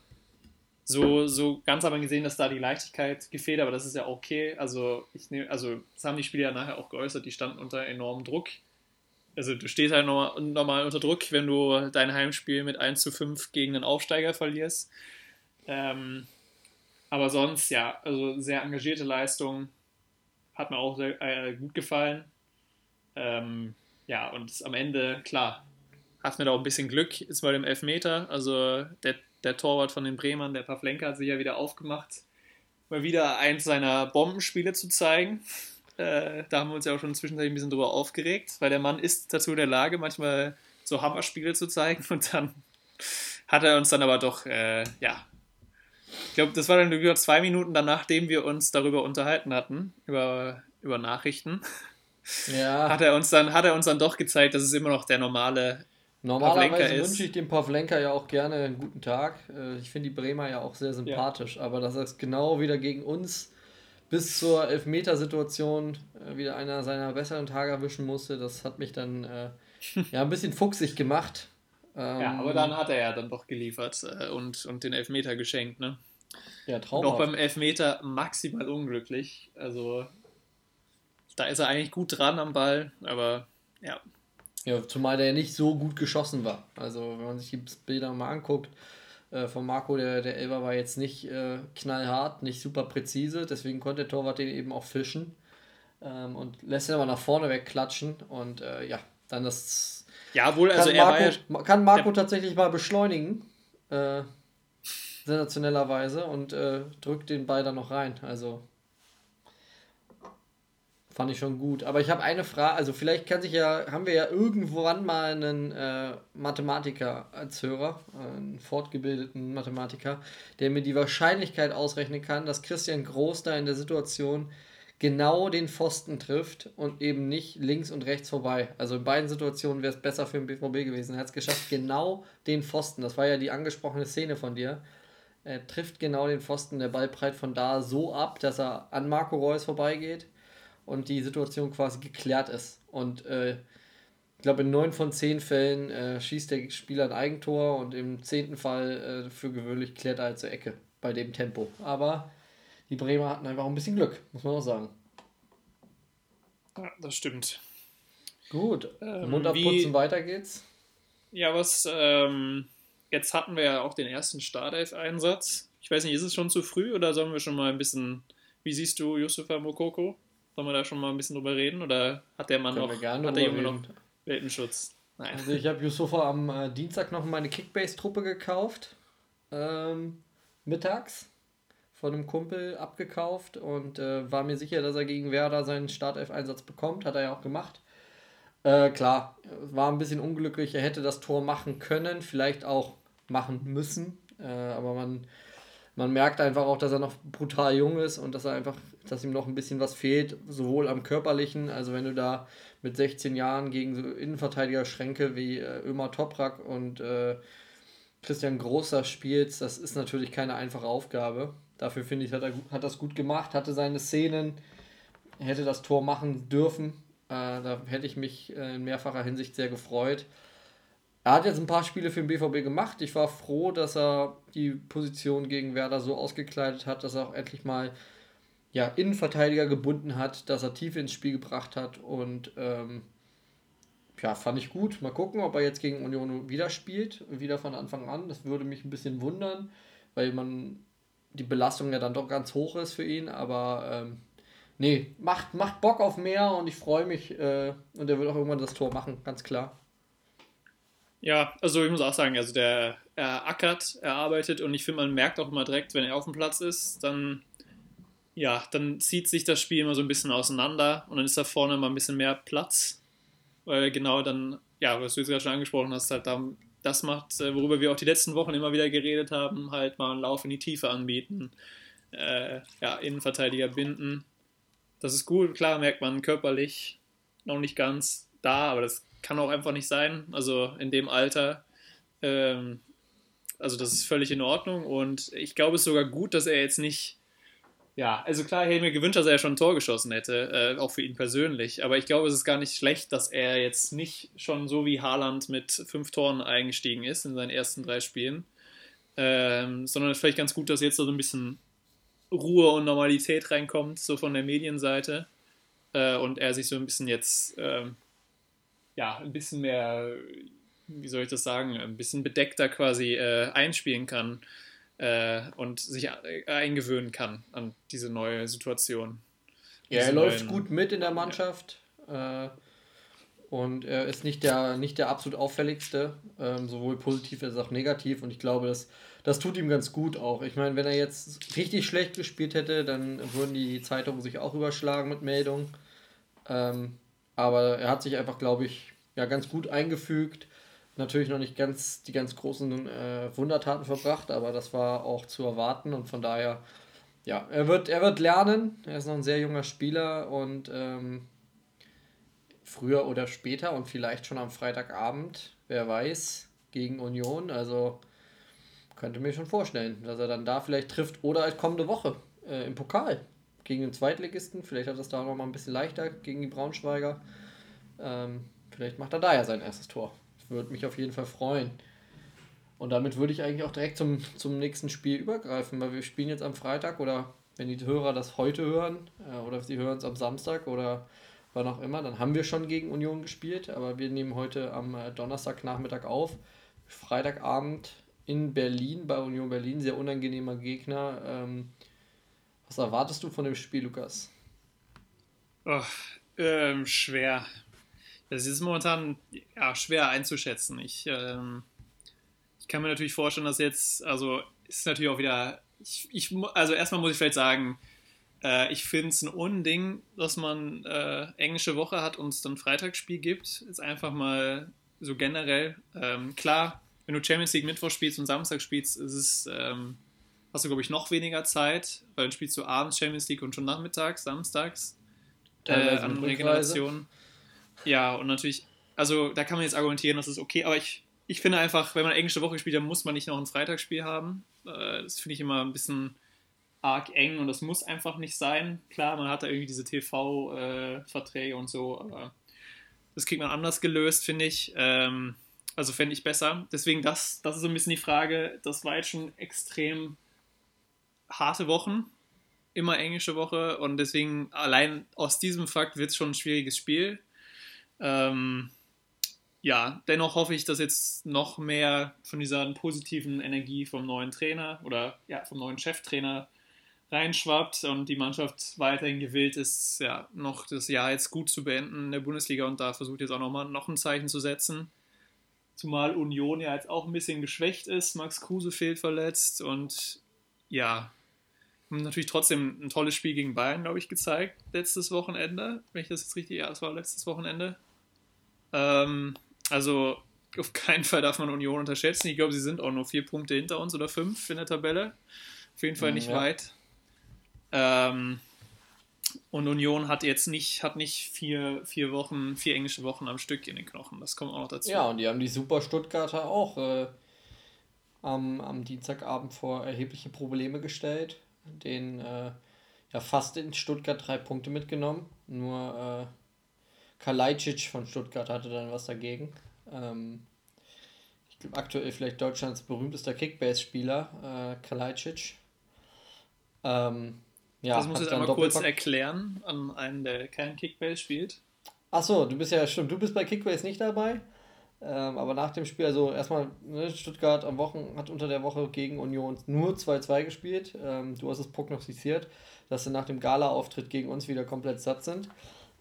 so, so ganz man gesehen, dass da die Leichtigkeit gefehlt, aber das ist ja okay. Also, ich nehm, also das haben die Spieler ja nachher auch geäußert, die standen unter enormem Druck. Also du stehst halt normal, normal unter Druck, wenn du dein Heimspiel mit 1 zu 5 gegen einen Aufsteiger verlierst. Ähm, aber sonst, ja, also sehr engagierte Leistung. Hat mir auch sehr äh, gut gefallen. Ähm, ja, und am Ende, klar, hat mir da auch ein bisschen Glück, ist bei dem Elfmeter. Also der, der Torwart von den Bremern, der Pavlenka, hat sich ja wieder aufgemacht, mal wieder eins seiner Bombenspiele zu zeigen. Äh, da haben wir uns ja auch schon zwischendurch ein bisschen drüber aufgeregt, weil der Mann ist dazu in der Lage, manchmal so Hammerspiele zu zeigen und dann hat er uns dann aber doch, äh, ja, ich glaube, das war dann über zwei Minuten danach, nachdem wir uns darüber unterhalten hatten, über, über Nachrichten ja. hat, er uns dann, hat er uns dann doch gezeigt, dass es immer noch der normale Normalerweise wünsche ich dem Pavlenka ja auch gerne einen guten Tag. Äh, ich finde die Bremer ja auch sehr sympathisch, ja. aber dass er es genau wieder gegen uns bis zur Elfmetersituation äh, wieder einer seiner besseren Tage erwischen musste, das hat mich dann äh, ja ein bisschen fuchsig gemacht. Ähm, ja, aber dann hat er ja dann doch geliefert äh, und, und den Elfmeter geschenkt, ne? Ja, traumhaft. Und auch beim Elfmeter maximal unglücklich. Also da ist er eigentlich gut dran am Ball, aber ja. Ja, zumal der nicht so gut geschossen war. Also, wenn man sich die Bilder mal anguckt, äh, von Marco, der, der Elber war jetzt nicht äh, knallhart, nicht super präzise, deswegen konnte der Torwart den eben auch fischen ähm, und lässt ihn aber nach vorne wegklatschen und äh, ja, dann das. Ja, wohl, also er Marco, ja, kann Marco tatsächlich mal beschleunigen. Äh, sensationellerweise, und äh, drückt den Ball dann noch rein. Also fand ich schon gut. Aber ich habe eine Frage, also vielleicht kann sich ja, haben wir ja irgendwann mal einen äh, Mathematiker als Hörer, einen fortgebildeten Mathematiker, der mir die Wahrscheinlichkeit ausrechnen kann, dass Christian Groß da in der Situation genau den Pfosten trifft und eben nicht links und rechts vorbei. Also in beiden Situationen wäre es besser für den BVB gewesen. Er hat es geschafft, genau den Pfosten. Das war ja die angesprochene Szene von dir. Er trifft genau den Pfosten, der Ball breit von da so ab, dass er an Marco Reus vorbeigeht und die Situation quasi geklärt ist. Und äh, ich glaube, in neun von zehn Fällen äh, schießt der Spieler ein Eigentor und im zehnten Fall äh, für gewöhnlich klärt er halt zur Ecke bei dem Tempo. Aber die Bremer hatten einfach ein bisschen Glück, muss man auch sagen. Ja, das stimmt. Gut, ähm, Mund abputzen, wie, weiter geht's. Ja, was, ähm, jetzt hatten wir ja auch den ersten Startelf-Einsatz. Ich weiß nicht, ist es schon zu früh oder sollen wir schon mal ein bisschen, wie siehst du Yusufa Mokoko? Sollen wir da schon mal ein bisschen drüber reden oder hat der Mann Können noch, hat der Junge noch Weltenschutz? Nein. Also ich habe Yusufa am äh, Dienstag noch meine Kickbase-Truppe gekauft, ähm, mittags von einem Kumpel abgekauft und äh, war mir sicher, dass er gegen Werder seinen Startelf-Einsatz bekommt. Hat er ja auch gemacht. Äh, klar, war ein bisschen unglücklich. Er hätte das Tor machen können, vielleicht auch machen müssen. Äh, aber man, man merkt einfach auch, dass er noch brutal jung ist und dass er einfach, dass ihm noch ein bisschen was fehlt, sowohl am körperlichen, also wenn du da mit 16 Jahren gegen so Innenverteidiger-Schränke wie äh, Ömer Toprak und äh, Christian Großer spielst, das ist natürlich keine einfache Aufgabe. Dafür finde ich, hat er hat das gut gemacht, hatte seine Szenen, hätte das Tor machen dürfen. Äh, da hätte ich mich äh, in mehrfacher Hinsicht sehr gefreut. Er hat jetzt ein paar Spiele für den BVB gemacht. Ich war froh, dass er die Position gegen Werder so ausgekleidet hat, dass er auch endlich mal ja, Innenverteidiger gebunden hat, dass er Tiefe ins Spiel gebracht hat und ähm, ja, fand ich gut. Mal gucken, ob er jetzt gegen Union wieder spielt, wieder von Anfang an. Das würde mich ein bisschen wundern, weil man die Belastung ja dann doch ganz hoch ist für ihn, aber ähm, nee, macht, macht Bock auf mehr und ich freue mich äh, und er wird auch irgendwann das Tor machen, ganz klar. Ja, also ich muss auch sagen, also der er ackert, er arbeitet und ich finde, man merkt auch immer direkt, wenn er auf dem Platz ist, dann ja, dann zieht sich das Spiel immer so ein bisschen auseinander und dann ist da vorne immer ein bisschen mehr Platz, weil genau dann, ja, was du jetzt gerade schon angesprochen hast, halt da das macht, äh, worüber wir auch die letzten Wochen immer wieder geredet haben, halt mal einen Lauf in die Tiefe anbieten, äh, ja, Innenverteidiger binden. Das ist gut, klar merkt man körperlich noch nicht ganz da, aber das kann auch einfach nicht sein. Also in dem Alter, ähm, also das ist völlig in Ordnung und ich glaube es ist sogar gut, dass er jetzt nicht ja, also klar, ich hätte mir gewünscht, dass er schon ein Tor geschossen hätte, äh, auch für ihn persönlich. Aber ich glaube, es ist gar nicht schlecht, dass er jetzt nicht schon so wie Haaland mit fünf Toren eingestiegen ist in seinen ersten drei Spielen. Ähm, sondern es ist vielleicht ganz gut, dass jetzt so ein bisschen Ruhe und Normalität reinkommt, so von der Medienseite. Äh, und er sich so ein bisschen jetzt, ähm, ja, ein bisschen mehr, wie soll ich das sagen, ein bisschen bedeckter quasi äh, einspielen kann äh, und sich eingewöhnen kann an diese neue Situation. Ja, er läuft gut mit in der Mannschaft. Ja. Äh, und er ist nicht der, nicht der absolut auffälligste, ähm, sowohl positiv als auch negativ. Und ich glaube, das, das tut ihm ganz gut auch. Ich meine, wenn er jetzt richtig schlecht gespielt hätte, dann würden die Zeitungen sich auch überschlagen mit Meldungen. Ähm, aber er hat sich einfach, glaube ich, ja, ganz gut eingefügt natürlich noch nicht ganz die ganz großen äh, Wundertaten verbracht, aber das war auch zu erwarten und von daher, ja, er wird, er wird lernen. Er ist noch ein sehr junger Spieler und ähm, früher oder später und vielleicht schon am Freitagabend, wer weiß, gegen Union. Also könnte mir schon vorstellen, dass er dann da vielleicht trifft oder als kommende Woche äh, im Pokal gegen den Zweitligisten. Vielleicht hat es da noch mal ein bisschen leichter gegen die Braunschweiger. Ähm, vielleicht macht er da ja sein erstes Tor würde mich auf jeden Fall freuen. Und damit würde ich eigentlich auch direkt zum, zum nächsten Spiel übergreifen, weil wir spielen jetzt am Freitag oder wenn die Hörer das heute hören äh, oder sie hören es am Samstag oder wann auch immer, dann haben wir schon gegen Union gespielt, aber wir nehmen heute am äh, Donnerstagnachmittag auf. Freitagabend in Berlin, bei Union Berlin, sehr unangenehmer Gegner. Ähm, was erwartest du von dem Spiel, Lukas? Oh, ähm, schwer. Das ist momentan ja, schwer einzuschätzen. Ich, ähm, ich kann mir natürlich vorstellen, dass jetzt, also ist natürlich auch wieder. Ich, ich, also erstmal muss ich vielleicht sagen, äh, ich finde es ein Unding, dass man äh, englische Woche hat und es dann Freitagsspiel gibt. Ist einfach mal so generell. Ähm, klar, wenn du Champions League Mittwoch spielst und Samstag spielst, ist es, ähm, hast du, glaube ich, noch weniger Zeit, weil dann spielst du abends Champions League und schon nachmittags, samstags äh, an Regeneration. Ja, und natürlich, also da kann man jetzt argumentieren, das ist okay, aber ich, ich finde einfach, wenn man englische Woche spielt, dann muss man nicht noch ein Freitagsspiel haben. Äh, das finde ich immer ein bisschen arg eng und das muss einfach nicht sein. Klar, man hat da irgendwie diese TV-Verträge äh, und so, aber das kriegt man anders gelöst, finde ich. Ähm, also fände ich besser. Deswegen, das, das ist so ein bisschen die Frage. Das war jetzt schon extrem harte Wochen, immer englische Woche und deswegen allein aus diesem Fakt wird es schon ein schwieriges Spiel. Ähm, ja, dennoch hoffe ich, dass jetzt noch mehr von dieser positiven Energie vom neuen Trainer oder ja, vom neuen Cheftrainer reinschwappt und die Mannschaft weiterhin gewillt ist, ja, noch das Jahr jetzt gut zu beenden in der Bundesliga und da versucht jetzt auch nochmal noch ein Zeichen zu setzen. Zumal Union ja jetzt auch ein bisschen geschwächt ist, Max Kruse fehlt verletzt und ja, natürlich trotzdem ein tolles Spiel gegen Bayern, glaube ich, gezeigt, letztes Wochenende, wenn ich das jetzt richtig, ja, es war letztes Wochenende. Ähm, also auf keinen Fall darf man Union unterschätzen. Ich glaube, sie sind auch nur vier Punkte hinter uns oder fünf in der Tabelle. Auf jeden Fall nicht ja. weit. Ähm, und Union hat jetzt nicht, hat nicht vier, vier Wochen, vier englische Wochen am Stück in den Knochen. Das kommt auch noch dazu. Ja, und die haben die Super Stuttgarter auch äh, am, am Dienstagabend vor erhebliche Probleme gestellt. Den äh, ja fast in Stuttgart drei Punkte mitgenommen. Nur äh, Kalajdzic von Stuttgart hatte dann was dagegen. Ähm, ich glaube aktuell vielleicht Deutschlands berühmtester Kickbase-Spieler, äh, Kalajdzic. Ähm, ja, das muss ich einmal kurz erklären an einen, der kein Kickbase spielt. Achso, du bist ja stimmt, du bist bei Kickbase nicht dabei. Ähm, aber nach dem Spiel, also erstmal, ne, Stuttgart am Wochen hat unter der Woche gegen Union nur 2-2 gespielt. Ähm, du hast es prognostiziert, dass sie nach dem Gala-Auftritt gegen uns wieder komplett satt sind.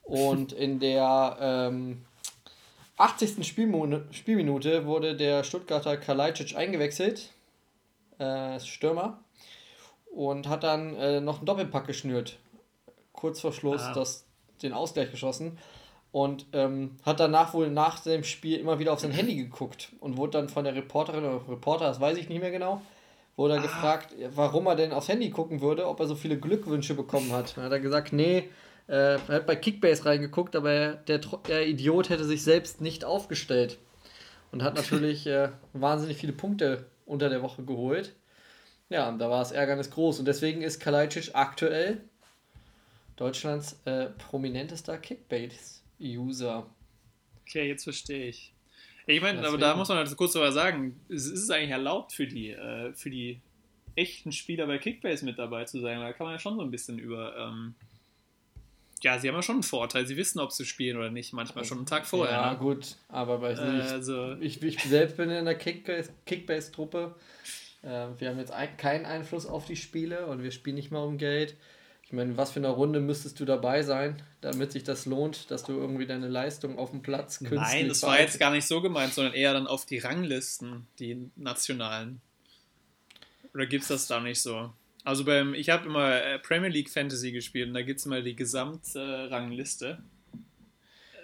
Und in der ähm, 80. Spielminute wurde der Stuttgarter Kalajdzic eingewechselt. Äh, Stürmer und hat dann äh, noch einen Doppelpack geschnürt. Kurz vor Schluss ah. das, den Ausgleich geschossen. Und ähm, hat danach wohl nach dem Spiel immer wieder auf sein Handy geguckt und wurde dann von der Reporterin oder Reporter, das weiß ich nicht mehr genau, wurde ah. gefragt, warum er denn aufs Handy gucken würde, ob er so viele Glückwünsche bekommen hat. Dann hat er gesagt, nee, äh, er hat bei Kickbase reingeguckt, aber der, der Idiot hätte sich selbst nicht aufgestellt. Und hat natürlich äh, wahnsinnig viele Punkte unter der Woche geholt. Ja, und da war das Ärgernis groß. Und deswegen ist Kalajdzic aktuell Deutschlands äh, prominentester Kickbase-User. Okay, jetzt verstehe ich. Ich meine, aber da muss man halt kurz darüber sagen, es ist eigentlich erlaubt für die, äh, für die echten Spieler bei Kickbase mit dabei zu sein, da kann man ja schon so ein bisschen über. Ähm, ja, sie haben ja schon einen Vorteil, sie wissen, ob sie spielen oder nicht, manchmal schon einen Tag vorher. Ja, ne? gut, aber bei äh, also, ich, ich selbst bin in der Kickbase-Truppe. kickbase truppe äh, wir haben jetzt keinen Einfluss auf die Spiele und wir spielen nicht mal um Geld. Meine, was für eine Runde müsstest du dabei sein, damit sich das lohnt, dass du irgendwie deine Leistung auf dem Platz künstlich Nein, das war jetzt gar nicht so gemeint, sondern eher dann auf die Ranglisten, die nationalen. Oder gibt es das da nicht so? Also beim, ich habe immer äh, Premier League Fantasy gespielt und da gibt es immer die Gesamtrangliste,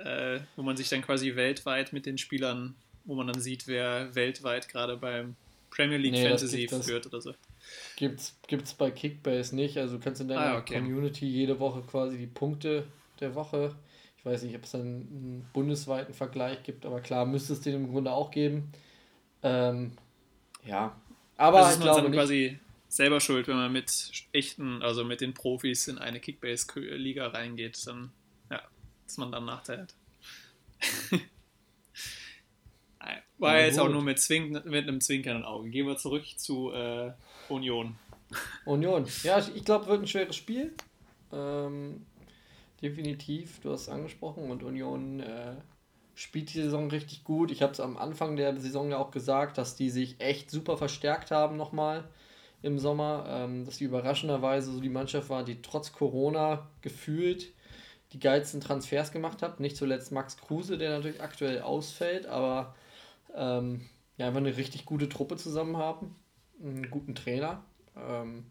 äh, wo man sich dann quasi weltweit mit den Spielern, wo man dann sieht, wer weltweit gerade beim Premier League nee, Fantasy führt oder so. Gibt's, gibt's bei Kickbase nicht. Also du kannst in deiner ah, okay. Community jede Woche quasi die Punkte der Woche. Ich weiß nicht, ob es dann einen bundesweiten Vergleich gibt, aber klar, müsste es den im Grunde auch geben. Ähm, ja. Aber also ist man dann nicht. quasi selber schuld, wenn man mit echten, also mit den Profis in eine Kickbase-Liga reingeht, dann ja, dass man dann Nachteil hat. War ja, jetzt auch nur mit, Zwink, mit einem zwinkernden Auge. Gehen wir zurück zu äh, Union. Union. Ja, ich glaube, wird ein schweres Spiel. Ähm, definitiv, du hast es angesprochen. Und Union äh, spielt die Saison richtig gut. Ich habe es am Anfang der Saison ja auch gesagt, dass die sich echt super verstärkt haben nochmal im Sommer. Ähm, dass die überraschenderweise so die Mannschaft war, die trotz Corona gefühlt die geilsten Transfers gemacht hat. Nicht zuletzt Max Kruse, der natürlich aktuell ausfällt, aber ähm, ja, einfach eine richtig gute Truppe zusammen haben. einen guten Trainer, ähm,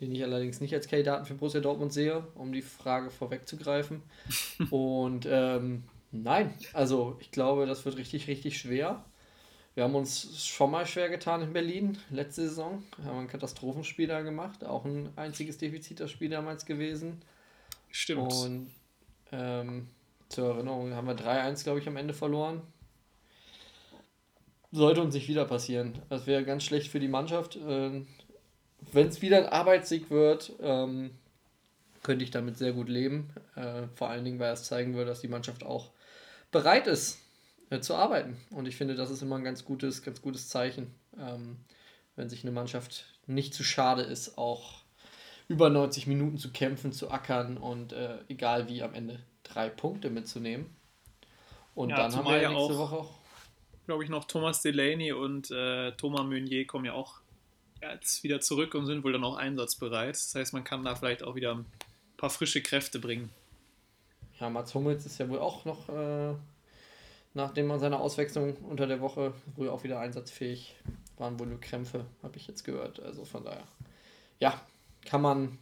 den ich allerdings nicht als Kandidaten für Borussia Dortmund sehe, um die Frage vorwegzugreifen. Und ähm, nein, also ich glaube, das wird richtig, richtig schwer. Wir haben uns schon mal schwer getan in Berlin, letzte Saison. Wir haben ein Katastrophenspiel da gemacht, auch ein einziges Defizit das Spiel damals gewesen. Stimmt. Und ähm, zur Erinnerung haben wir 3-1, glaube ich, am Ende verloren. Sollte uns nicht wieder passieren. Das wäre ganz schlecht für die Mannschaft. Ähm, Wenn es wieder ein Arbeitssieg wird, ähm, könnte ich damit sehr gut leben. Äh, vor allen Dingen, weil es zeigen würde, dass die Mannschaft auch bereit ist äh, zu arbeiten. Und ich finde, das ist immer ein ganz gutes, ganz gutes Zeichen, ähm, wenn sich eine Mannschaft nicht zu schade ist, auch über 90 Minuten zu kämpfen, zu ackern und äh, egal wie am Ende drei Punkte mitzunehmen. Und Ja, dann haben wir ja ja nächste auch- Woche auch. Glaube ich, noch Thomas Delaney und äh, Thomas Meunier kommen ja auch jetzt wieder zurück und sind wohl dann auch einsatzbereit. Das heißt, man kann da vielleicht auch wieder ein paar frische Kräfte bringen. Ja, Mats Hummels ist ja wohl auch noch, äh, nachdem man seine Auswechslung unter der Woche wohl auch wieder einsatzfähig waren, wohl nur Krämpfe, habe ich jetzt gehört. Also von daher, ja, kann man,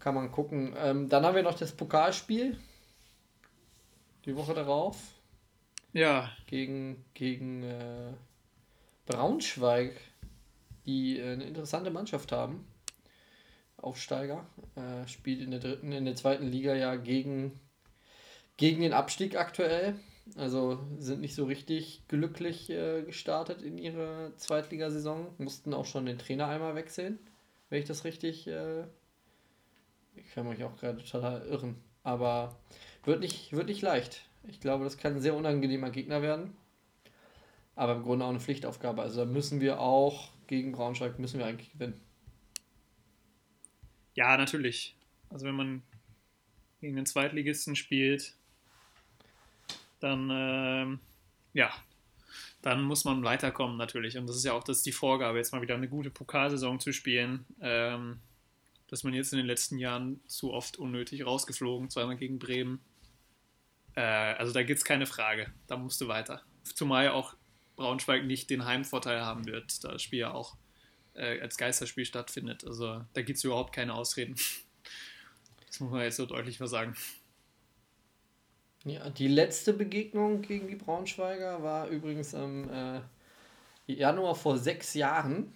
kann man gucken. Ähm, dann haben wir noch das Pokalspiel die Woche darauf Ja, gegen, gegen äh, Braunschweig, die äh, eine interessante Mannschaft haben. Aufsteiger. Äh, spielt in der dritten, in der zweiten Liga ja gegen, gegen den Abstieg aktuell. Also sind nicht so richtig glücklich äh, gestartet in ihre Zweitligasaison. Mussten auch schon den Trainer einmal wechseln, wenn ich das richtig. Äh, ich kann mich auch gerade total irren. Aber wird nicht, wird nicht leicht. Ich glaube, das kann ein sehr unangenehmer Gegner werden. Aber im Grunde auch eine Pflichtaufgabe. Also da müssen wir auch gegen Braunschweig müssen wir eigentlich gewinnen. ja, natürlich. Also wenn man gegen den Zweitligisten spielt, dann ähm, ja, dann muss man weiterkommen natürlich. Und das ist ja auch das die Vorgabe, jetzt mal wieder eine gute Pokalsaison zu spielen. Ähm, dass man jetzt in den letzten Jahren zu oft unnötig rausgeflogen, zweimal gegen Bremen. Äh, also da gibt es keine Frage. Da musst du weiter. Zumal auch Braunschweig nicht den Heimvorteil haben wird, da das Spiel ja auch äh, als Geisterspiel stattfindet. Also da gibt es überhaupt keine Ausreden. Das muss man jetzt so deutlich mal sagen. Ja, die letzte Begegnung gegen die Braunschweiger war übrigens am äh, Januar vor sechs Jahren.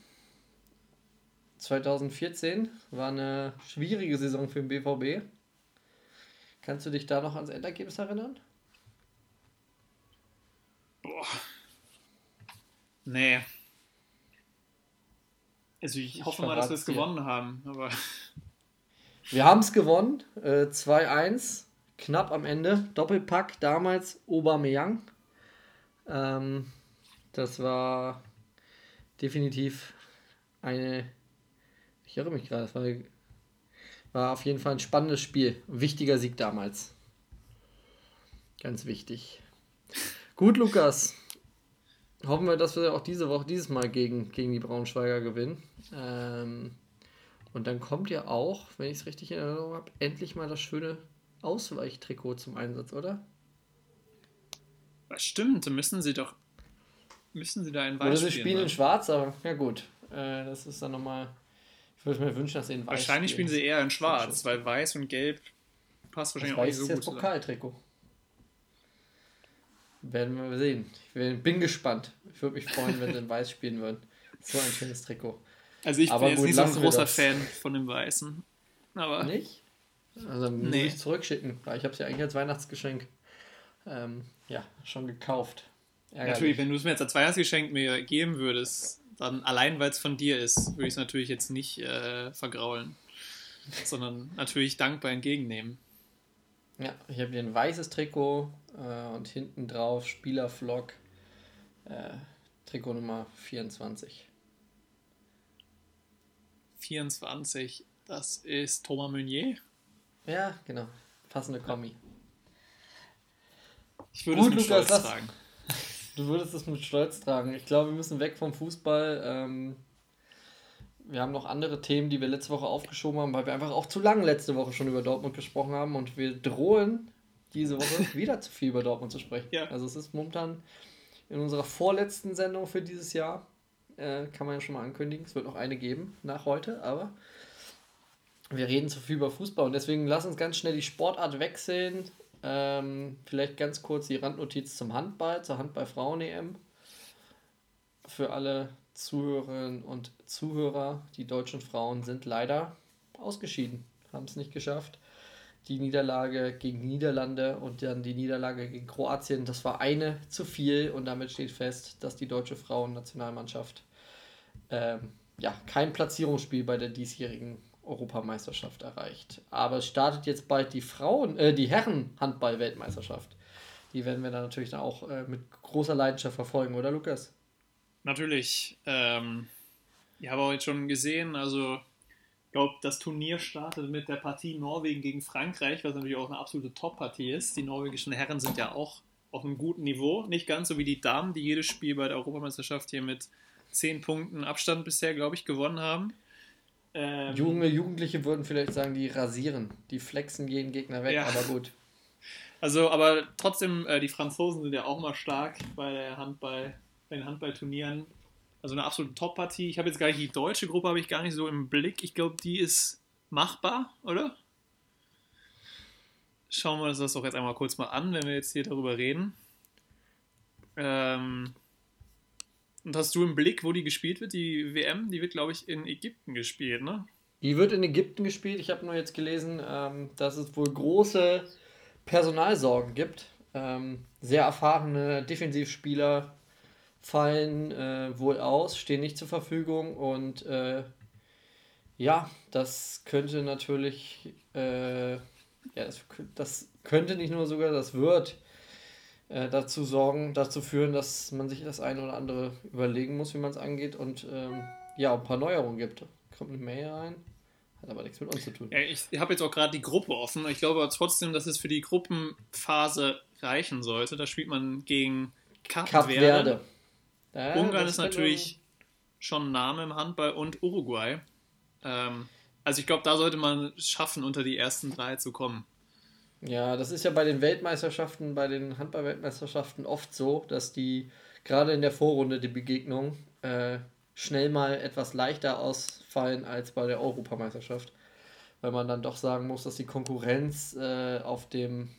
2014 war eine schwierige Saison für den BVB. Kannst du dich da noch ans Endergebnis erinnern? Boah. Nee. Also ich, Ich hoffe mal, dass wir es gewonnen haben, aber Wir haben es gewonnen, äh, 2-1, knapp am Ende. Doppelpack damals Aubameyang. Ähm, das war definitiv eine, ich irre mich gerade, das war, war auf jeden Fall ein spannendes Spiel. Ein wichtiger Sieg damals. Ganz wichtig. Gut, Lukas. Hoffen wir, dass wir auch diese Woche, dieses Mal gegen, gegen die Braunschweiger gewinnen. Ähm, und dann kommt ja auch, wenn ich es richtig in Erinnerung habe, endlich mal das schöne Ausweichtrikot zum Einsatz, oder? was stimmt, dann müssen sie doch müssen sie da in Oder Weiß sie spielen. spielen in ne? Schwarz, aber ja gut. Äh, das ist dann nochmal. Ich würde mir wünschen, dass sie in Weiß Wahrscheinlich spielen sie eher in Schwarz, weil Weiß und Gelb passt Das wahrscheinlich auch nicht Weiß so ist gut zusammen. Pokaltrikot. Werden wir sehen. Ich bin, gespannt. Ich würde mich freuen, wenn sie in Weiß spielen würden. So ein schönes Trikot. Also ich Aber bin jetzt gut, nicht so ein großer das. Fan von dem Weißen. Aber Nicht? Also muss Nee. ich zurückschicken, weil ich habe es ja eigentlich als Weihnachtsgeschenk ähm, ja, schon gekauft. Ärgerlich. natürlich, wenn du es mir jetzt als Weihnachtsgeschenk mir geben würdest, dann allein weil es von dir ist, würde ich es natürlich jetzt nicht äh, vergraulen, sondern natürlich dankbar entgegennehmen. Ja, ich habe hier ein weißes Trikot äh, und hinten drauf Spielervlog äh, Trikot Nummer 24. 24, das ist Thomas Meunier. Ja, genau. Passende Kombi. Ich würde Gut, es Lukas, lass- tragen. Du würdest es mit Stolz tragen. Ich glaube, wir müssen weg vom Fußball. Ähm, wir haben noch andere Themen, die wir letzte Woche aufgeschoben haben, weil wir einfach auch zu lang letzte Woche schon über Dortmund gesprochen haben und wir drohen diese Woche wieder zu viel über Dortmund zu sprechen. Ja. Also es ist momentan in unserer vorletzten Sendung für dieses Jahr. äh, kann man ja schon mal ankündigen. Es wird noch eine geben nach heute, aber wir reden zu viel über Fußball und deswegen lass uns ganz schnell die Sportart wechseln. Ähm, vielleicht ganz kurz die Randnotiz zum Handball, zur Handball-Frauen-EM. Für alle Zuhörerinnen und Zuhörer, die deutschen Frauen sind leider ausgeschieden, haben es nicht geschafft. Die Niederlage gegen Niederlande und dann die Niederlage gegen Kroatien, das war eine zu viel und damit steht fest, dass die deutsche Frauennationalmannschaft ähm, ja, kein Platzierungsspiel bei der diesjährigen Europameisterschaft erreicht. Aber es startet jetzt bald die Frauen, äh, die Herren-Handball-Weltmeisterschaft. Die werden wir dann natürlich dann auch äh, mit großer Leidenschaft verfolgen, oder Lukas? Natürlich. Ähm, ich habe heute schon gesehen, also ich glaube, das Turnier startet mit der Partie Norwegen gegen Frankreich, was natürlich auch eine absolute Top-Partie ist. Die norwegischen Herren sind ja auch auf einem guten Niveau, nicht ganz so wie die Damen, die jedes Spiel bei der Europameisterschaft hier mit 10 Punkten Abstand bisher, glaube ich, gewonnen haben. Ähm, Junge Jugendliche würden vielleicht sagen, die rasieren, die flexen jeden Gegner weg, ja. aber gut. Also, aber trotzdem, äh, die Franzosen sind ja auch mal stark bei der Handball, bei den Handballturnieren. Also eine absolute Top-Partie. Ich habe jetzt gar nicht die deutsche Gruppe, habe ich gar nicht so im Blick. Ich glaube, die ist machbar, oder? Schauen wir uns das doch jetzt einmal kurz mal an, wenn wir jetzt hier darüber reden. Ähm, und hast du im Blick, wo die gespielt wird? Die WM, die wird, glaube ich, in Ägypten gespielt, ne? Die wird in Ägypten gespielt. Ich habe nur jetzt gelesen, ähm, dass es wohl große Personalsorgen gibt. Ähm, sehr erfahrene Defensivspieler fallen äh, wohl aus, stehen nicht zur Verfügung und äh, ja, das könnte natürlich, äh, ja, das, das, könnte nicht nur sogar, das wird äh, dazu sorgen, dazu führen, dass man sich das eine oder andere überlegen muss, wie man es angeht und ähm, ja, ein paar Neuerungen gibt. Kommt eine Mail rein. Hat aber nichts mit uns zu tun. Ja, ich habe jetzt auch gerade die Gruppe offen. Ich glaube aber trotzdem, dass es für die Gruppenphase reichen sollte. Da spielt man gegen Kap, Kap Verde. Verde. Ja, Ungarn ist natürlich schon ein Name im Handball und Uruguay. Ähm, also ich glaube, da sollte man es schaffen, unter die ersten drei zu kommen. Ja, das ist ja bei den Weltmeisterschaften, bei den Handball-Weltmeisterschaften oft so, dass die gerade in der Vorrunde die Begegnung äh, schnell mal etwas leichter ausfallen als bei der Europameisterschaft. Weil man dann doch sagen muss, dass die Konkurrenz äh, auf dem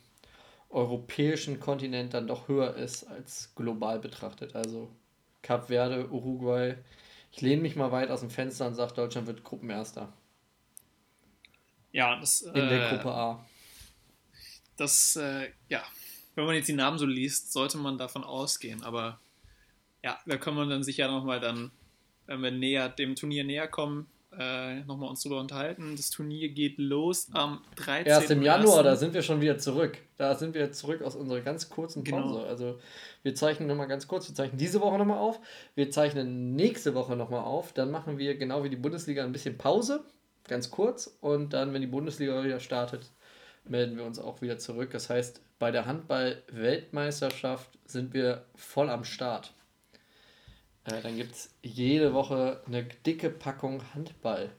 europäischen Kontinent dann doch höher ist als global betrachtet. Also Cap Verde, Uruguay. Ich lehne mich mal weit aus dem Fenster und sage, Deutschland wird Gruppenerster. Ja, das. In der äh, Gruppe A. Das, äh, ja, wenn man jetzt die Namen so liest, sollte man davon ausgehen. Aber ja, da können wir dann sicher nochmal dann, wenn wir näher, dem Turnier näher kommen, äh, nochmal uns drüber unterhalten. Das Turnier geht los am 13. Erst im Januar, da sind wir schon wieder zurück. Da sind wir zurück aus unserer ganz kurzen Pause. Genau. Also wir zeichnen nochmal ganz kurz, wir zeichnen diese Woche nochmal auf, wir zeichnen nächste Woche nochmal auf, dann machen wir genau wie die Bundesliga ein bisschen Pause, ganz kurz, und dann, wenn die Bundesliga wieder startet, melden wir uns auch wieder zurück. Das heißt, bei der Handball-Weltmeisterschaft sind wir voll am Start. Äh, dann gibt es jede Woche eine dicke Packung Handball.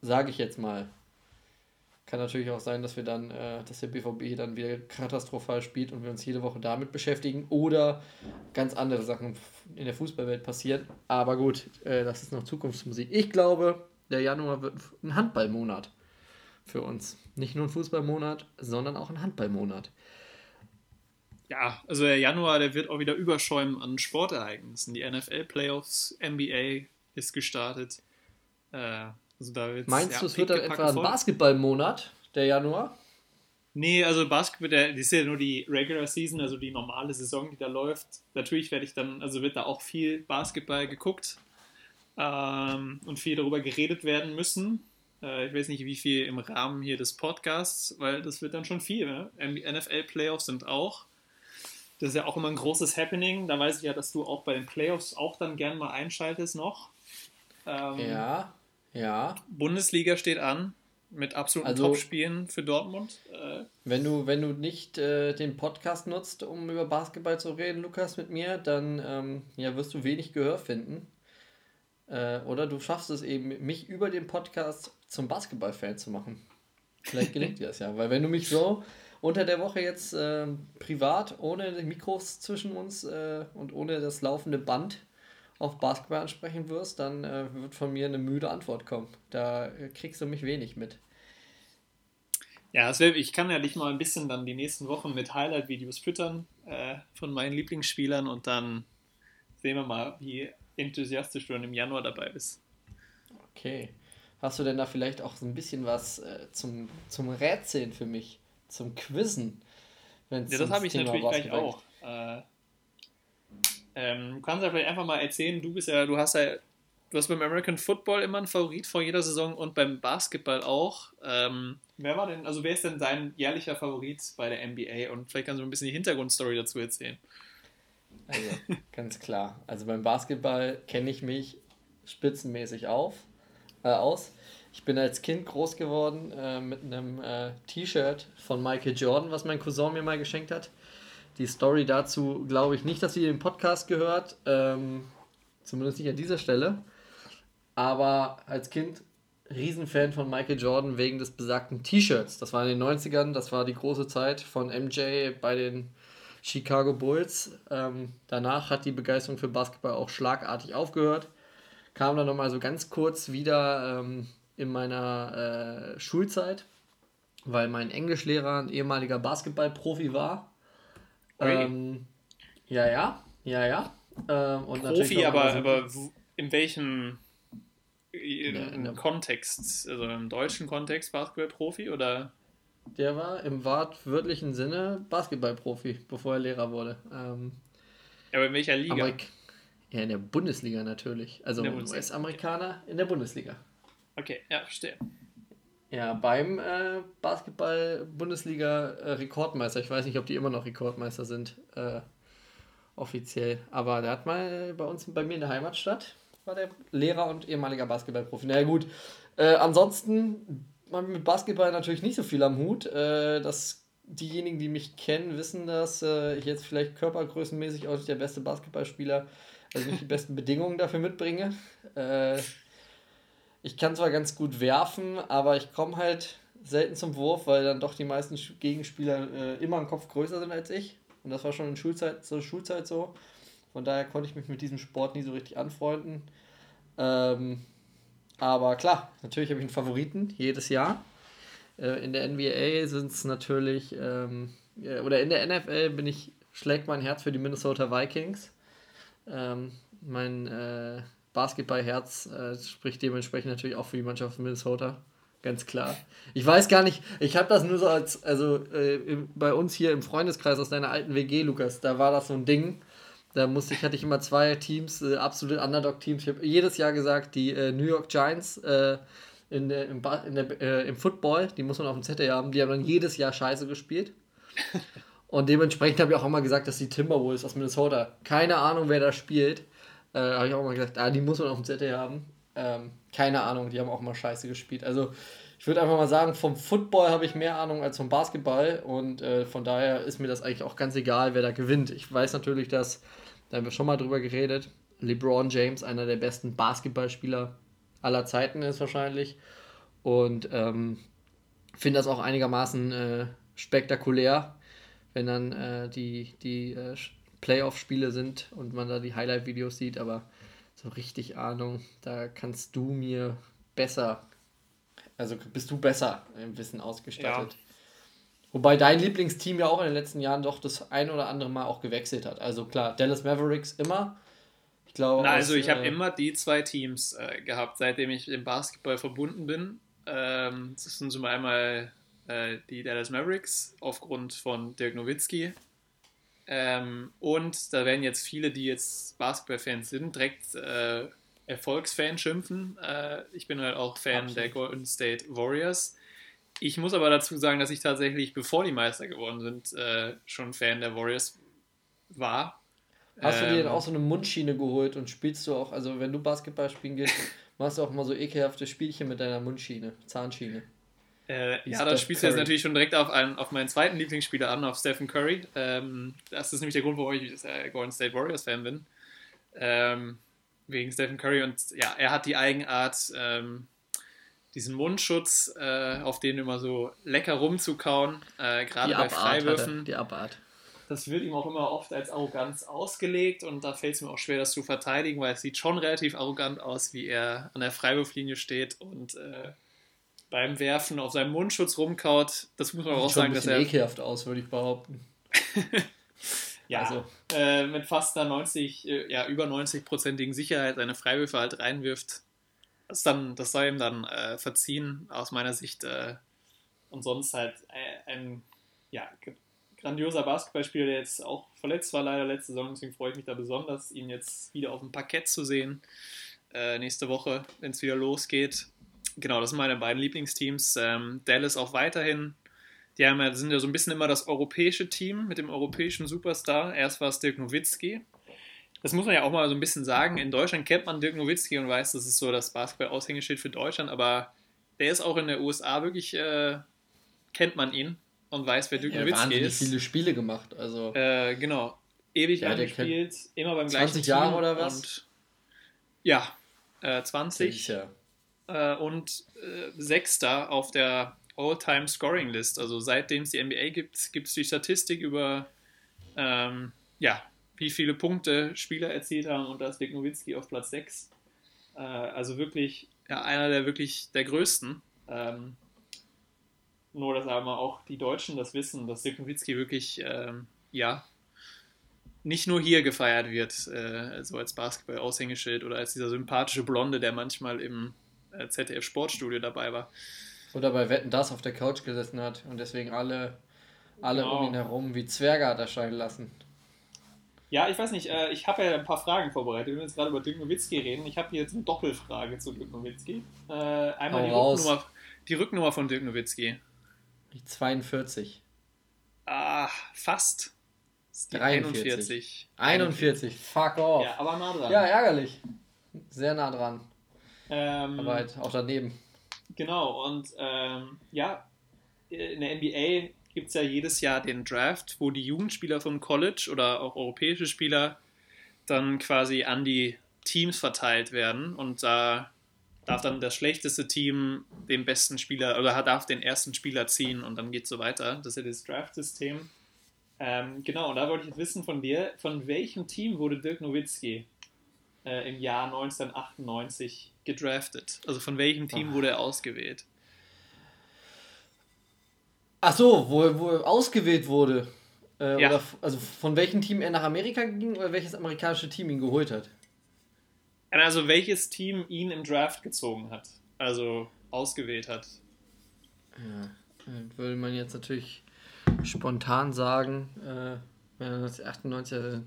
Sage ich jetzt mal. Kann natürlich auch sein, dass wir dann, äh, dass der BVB dann wieder katastrophal spielt und wir uns jede Woche damit beschäftigen oder ganz andere Sachen in der Fußballwelt passieren. Aber gut, äh, das ist noch Zukunftsmusik. Ich glaube, der Januar wird ein Handballmonat für uns. Nicht nur ein Fußballmonat, sondern auch ein Handballmonat ja, also der Januar, der wird auch wieder überschäumen an Sportereignissen. Die NFL-Playoffs, NBA ist gestartet. Äh, also da Meinst ja, du, es wird dann etwa ein Basketballmonat, der Januar? Nee, also Basketball, der, das ist ja nur die Regular Season, also die normale Saison, die da läuft. Natürlich werde ich dann, also wird da auch viel Basketball geguckt ähm, und viel darüber geredet werden müssen. Äh, ich weiß nicht, wie viel im Rahmen hier des Podcasts, weil das wird dann schon viel. Ne? NFL-Playoffs sind auch. Das ist ja auch immer ein großes Happening. Da weiß ich ja, dass du auch bei den Playoffs auch dann gern mal einschaltest noch. Ähm, ja, ja. Bundesliga steht an mit absoluten also, Top-Spielen für Dortmund. Äh, wenn du, wenn du nicht äh, den Podcast nutzt, um über Basketball zu reden, Lukas, mit mir, dann ähm, ja, wirst du wenig Gehör finden. Äh, oder du schaffst es eben, mich über den Podcast zum Basketball-Fan zu machen. Vielleicht gelingt dir das ja, weil wenn du mich so unter der Woche jetzt äh, privat, ohne Mikros zwischen uns äh, und ohne das laufende Band auf Basketball ansprechen wirst, dann äh, wird von mir eine müde Antwort kommen. Da äh, kriegst du mich wenig mit. Ja, wär, ich kann ja dich mal ein bisschen dann die nächsten Wochen mit Highlight-Videos füttern äh, von meinen Lieblingsspielern und dann sehen wir mal, wie enthusiastisch du dann im Januar dabei bist. Okay. Hast du denn da vielleicht auch so ein bisschen was äh, zum, zum Rätseln für mich? Zum Quizzen? Ja, das habe ich natürlich gleich auch. Äh, ähm, du kannst ja vielleicht einfach mal erzählen, du bist ja, du hast ja, du hast beim American Football immer einen Favorit vor jeder Saison und beim Basketball auch. Ähm, wer war denn, also wer ist denn dein jährlicher Favorit bei der NBA? Und vielleicht kannst du ein bisschen die Hintergrundstory dazu erzählen. Also, ganz klar. Also beim Basketball kenne ich mich spitzenmäßig auf, äh, aus. Ich bin als Kind groß geworden äh, mit einem äh, T-Shirt von Michael Jordan, was mein Cousin mir mal geschenkt hat. Die Story dazu glaube ich nicht, dass sie den Podcast gehört. Ähm, zumindest nicht an dieser Stelle. Aber als Kind Riesenfan von Michael Jordan wegen des besagten T-Shirts. Das war in den 90ern, das war die große Zeit von MJ bei den Chicago Bulls. Ähm, danach hat die Begeisterung für Basketball auch schlagartig aufgehört. Kam dann nochmal so ganz kurz wieder ähm, in meiner äh, Schulzeit, weil mein Englischlehrer ein ehemaliger Basketballprofi war. Ähm, ja, ja, ja, ja. Ähm, Profi, aber, aber in welchem in, in Kontext? Also im deutschen Kontext Basketballprofi oder? Der war im wortwörtlichen Sinne Basketballprofi, bevor er Lehrer wurde. Ähm, aber in welcher Liga? Amerik ja, in der Bundesliga natürlich. Also US-Amerikaner in der Bundesliga. Okay, ja, verstehe. Ja, beim äh, Basketball-Bundesliga-Rekordmeister. Ich weiß nicht, ob die immer noch Rekordmeister sind, äh, offiziell. Aber der hat mal bei uns, bei mir in der Heimatstadt, war der Lehrer und ehemaliger Basketballprofi. Na naja, gut. Äh, ansonsten mit Basketball natürlich nicht so viel am Hut. Äh, das, diejenigen, die mich kennen, wissen, dass äh, ich jetzt vielleicht körpergrößenmäßig auch nicht der beste Basketballspieler, also nicht die besten Bedingungen dafür mitbringe. Äh, ich kann zwar ganz gut werfen, aber ich komme halt selten zum Wurf, weil dann doch die meisten Gegenspieler äh, immer einen Kopf größer sind als ich. Und das war schon in Schulzeit, zur Schulzeit so. Von daher konnte ich mich mit diesem Sport nie so richtig anfreunden. Ähm, aber klar, natürlich habe ich einen Favoriten jedes Jahr. Äh, in der NBA sind es natürlich, ähm, oder in der NFL bin ich, schlägt mein Herz für die Minnesota Vikings. Ähm, mein äh, Basketballherz äh, spricht dementsprechend natürlich auch für die Mannschaft von Minnesota. Ganz klar. Ich weiß gar nicht, ich habe das nur so als, also äh, bei uns hier im Freundeskreis aus deiner alten WG, Lukas, da war das so ein Ding da musste ich, hatte ich immer zwei Teams, äh, absolute Underdog-Teams. Ich habe jedes Jahr gesagt, die äh, New York Giants äh, in der, im, in der, äh, im Football, die muss man auf dem Zettel haben, die haben dann jedes Jahr scheiße gespielt. Und dementsprechend habe ich auch immer gesagt, dass die Timberwolves aus Minnesota, keine Ahnung, wer da spielt, äh, habe ich auch immer gesagt, ah, die muss man auf dem Zettel haben. Ähm, keine Ahnung, die haben auch immer scheiße gespielt. Also ich würde einfach mal sagen, vom Football habe ich mehr Ahnung als vom Basketball und äh, von daher ist mir das eigentlich auch ganz egal, wer da gewinnt. Ich weiß natürlich, dass da haben wir schon mal drüber geredet. LeBron James, einer der besten Basketballspieler aller Zeiten ist wahrscheinlich. Und ähm, finde das auch einigermaßen äh, spektakulär, wenn dann äh, die, die äh, Playoff-Spiele sind und man da die Highlight-Videos sieht. Aber so richtig Ahnung, da kannst du mir besser, also bist du besser im Wissen ausgestattet. Ja. Wobei dein Lieblingsteam ja auch in den letzten Jahren doch das ein oder andere Mal auch gewechselt hat. Also klar, Dallas Mavericks immer. Ich glaube. Na, also ich habe äh, immer die zwei Teams äh, gehabt, seitdem ich im Basketball verbunden bin. Ähm, das sind zum einmal äh, die Dallas Mavericks aufgrund von Dirk Nowitzki. Ähm, und da werden jetzt viele, die jetzt Basketballfans sind, direkt äh, Erfolgsfan schimpfen. Äh, ich bin halt auch Fan Absolut. der Golden State Warriors. Ich muss aber dazu sagen, dass ich tatsächlich, bevor die Meister geworden sind, äh, schon Fan der Warriors war. Hast du dir denn ähm, auch so eine Mundschiene geholt und spielst du auch, also wenn du Basketball spielen gehst, machst du auch immer so ekelhafte Spielchen mit deiner Mundschiene, Zahnschiene? Äh, ja, da spielst du jetzt natürlich schon direkt auf, einen, auf meinen zweiten Lieblingsspieler an, auf Stephen Curry. Ähm, das ist nämlich der Grund, warum ich äh, Golden State Warriors Fan bin. Ähm, wegen Stephen Curry und ja, er hat die Eigenart, ähm, diesen Mundschutz, äh, auf den immer so lecker rumzukauen, äh, gerade bei Freiwürfen. die Abart. das wird ihm auch immer oft als Arroganz ausgelegt und da fällt es mir auch schwer, das zu verteidigen, weil es sieht schon relativ arrogant aus, wie er an der Freiwurflinie steht und äh, beim Werfen auf seinem Mundschutz rumkaut. Das muss man auch sagen, dass er. ekelhaft aus, würde ich behaupten. ja, also. äh, mit fast einer 90, äh, ja, über 90-prozentigen Sicherheit seine Freiwürfe halt reinwirft. Das, dann, das soll ihm dann äh, verziehen, aus meiner Sicht. Äh, und sonst halt äh, ein ja, grandioser Basketballspieler, der jetzt auch verletzt war leider letzte Saison. Deswegen freue ich mich da besonders, ihn jetzt wieder auf dem Parkett zu sehen. Äh, nächste Woche, wenn es wieder losgeht genau, das sind meine beiden Lieblingsteams. Ähm, Dallas auch weiterhin. Die haben ja, sind ja so ein bisschen immer das europäische Team mit dem europäischen Superstar. Erst war es Dirk Nowitzki. Das muss man ja auch mal so ein bisschen sagen. In Deutschland kennt man Dirk Nowitzki und weiß, das ist so das Basketball-Aushängeschild für Deutschland, aber der ist auch in der USA wirklich, äh, kennt man ihn und weiß, wer Dirk ja, Nowitzki ist. viele Spiele gemacht. Also. Äh, genau. Ewig ja, gespielt, immer beim 20 gleichen 20 Jahre oder was? Und, ja, äh, 20. Sicher äh, und äh, Sechster auf der All-Time Scoring List. Also seitdem es die NBA gibt, gibt es die Statistik über ähm, ja, wie viele Punkte Spieler erzielt haben und da ist Dirk Nowitzki auf Platz 6. Äh, also wirklich ja, einer der wirklich der größten. Ähm, nur, dass aber auch die Deutschen das wissen, dass Dirk Nowitzki wirklich, ähm, ja, nicht nur hier gefeiert wird, äh, so als Basketball-Aushängeschild oder als dieser sympathische Blonde, der manchmal im äh, ZDF Sportstudio dabei war. Oder bei Wetten das auf der Couch gesessen hat und deswegen alle, alle genau. um ihn herum wie Zwerge hat erscheinen lassen. Ja, ich weiß nicht, äh, ich habe ja ein paar Fragen vorbereitet. Wir jetzt gerade über Dirk Nowitzki reden. Ich habe hier jetzt eine Doppelfrage zu Dirk Nowitzki. Äh, einmal die Rücknummer, die Rücknummer, von Dirk Nowitzki. Die 42. Ah, fast. die 43. 41. 41. Fuck off. Ja, aber nah dran. Ja, ärgerlich. Sehr nah dran. Ähm, Aber halt auch daneben. Genau, und ähm, ja, in der NBA gibt es ja jedes Jahr den Draft, wo die Jugendspieler vom College oder auch europäische Spieler dann quasi an die Teams verteilt werden und da darf dann das schlechteste Team den besten Spieler oder darf den ersten Spieler ziehen und dann geht es so weiter. Das ist ja das Draft-System. Ähm, genau, und da wollte ich jetzt wissen von dir, von welchem Team wurde Dirk Nowitzki äh, im Jahr 1998 gedraftet? Also von welchem Team oh. wurde er ausgewählt? Ach so, wo, wo er ausgewählt wurde. Äh, ja. oder, also von welchem Team er nach Amerika ging oder welches amerikanische Team ihn geholt hat? Also welches Team ihn im Draft gezogen hat, also ausgewählt hat. Ja, würde man jetzt natürlich spontan sagen, äh, wenn er 1998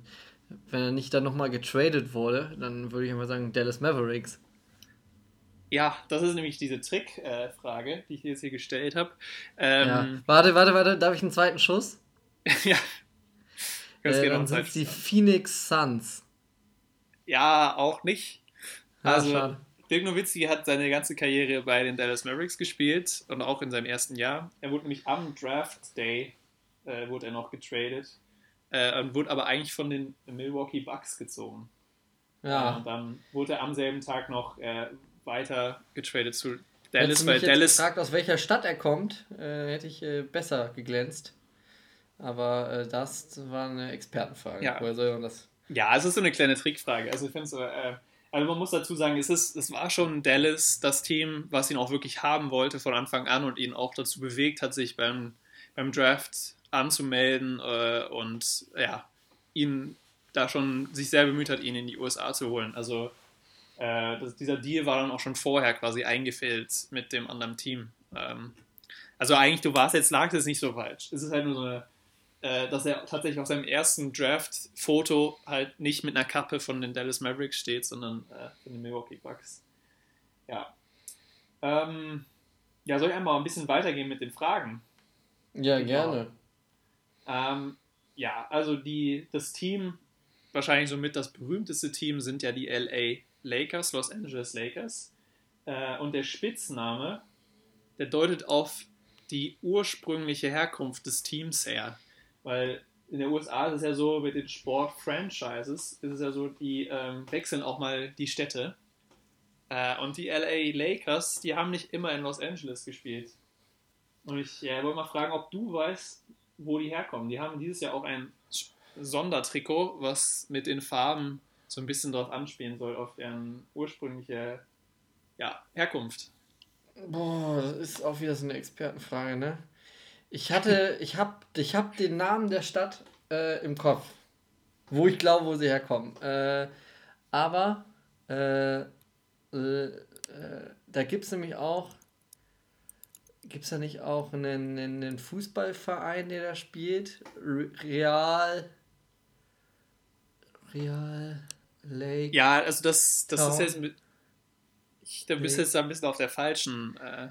wenn er nicht dann nochmal getradet wurde, dann würde ich mal sagen Dallas Mavericks. Ja, das ist nämlich diese Trickfrage, äh, die ich jetzt hier gestellt habe. Ähm, ja. Warte, warte, warte, darf ich einen zweiten Schuss? ja. Äh, dann sind die Phoenix Suns. Ja, auch nicht. Also, schade. Dirk Nowitzki hat seine ganze Karriere bei den Dallas Mavericks gespielt und auch in seinem ersten Jahr. Er wurde nämlich am Draft Day äh, wurde er noch getradet äh, und wurde aber eigentlich von den Milwaukee Bucks gezogen. Ja. und dann wurde er am selben Tag noch äh, weiter getradet zu Dallas, weil Dallas. gefragt, aus welcher Stadt er kommt, äh, hätte ich äh, besser geglänzt. Aber äh, das war eine Expertenfrage. Ja. Woher soll man das? Ja, es ist so eine kleine Trickfrage. Also ich finde so, äh, also man muss dazu sagen, es, ist, es war schon Dallas das Team, was ihn auch wirklich haben wollte von Anfang an und ihn auch dazu bewegt hat, sich beim, beim Draft anzumelden äh, und ja, ihn da schon sich sehr bemüht hat, ihn in die USA zu holen. Also äh, das, dieser Deal war dann auch schon vorher quasi eingefällt mit dem anderen Team. Ähm, also eigentlich, du warst jetzt, lag es nicht so falsch. Es ist halt nur so eine, äh, dass er tatsächlich auf seinem ersten Draft-Foto halt nicht mit einer Kappe von den Dallas Mavericks steht, sondern äh, von den Milwaukee Bucks. Ja. Ähm, ja, soll ich einmal ein bisschen weitergehen mit den Fragen? Ja, genau. gerne. Ähm, ja, also die, das Team, wahrscheinlich somit das berühmteste Team, sind ja die LA Lakers, Los Angeles Lakers. Äh, und der Spitzname, der deutet auf die ursprüngliche Herkunft des Teams her. Weil in den USA ist es ja so, mit den Sport-Franchises ist es ja so, die ähm, wechseln auch mal die Städte. Äh, und die LA Lakers, die haben nicht immer in Los Angeles gespielt. Und ich äh, wollte mal fragen, ob du weißt, wo die herkommen. Die haben dieses Jahr auch ein Sondertrikot, was mit den Farben so ein bisschen darauf anspielen soll, auf deren ursprüngliche ja, Herkunft. Boah, das ist auch wieder so eine Expertenfrage, ne? Ich hatte, ich hab, ich hab den Namen der Stadt äh, im Kopf, wo ich glaube, wo sie herkommen. Äh, aber äh, äh, äh da gibt es nämlich auch, gibt es da nicht auch einen, einen Fußballverein, der da spielt? Real, Real Lake. Ja, also das, das ist jetzt mit, ich, da bist jetzt ein bisschen auf der falschen. Äh,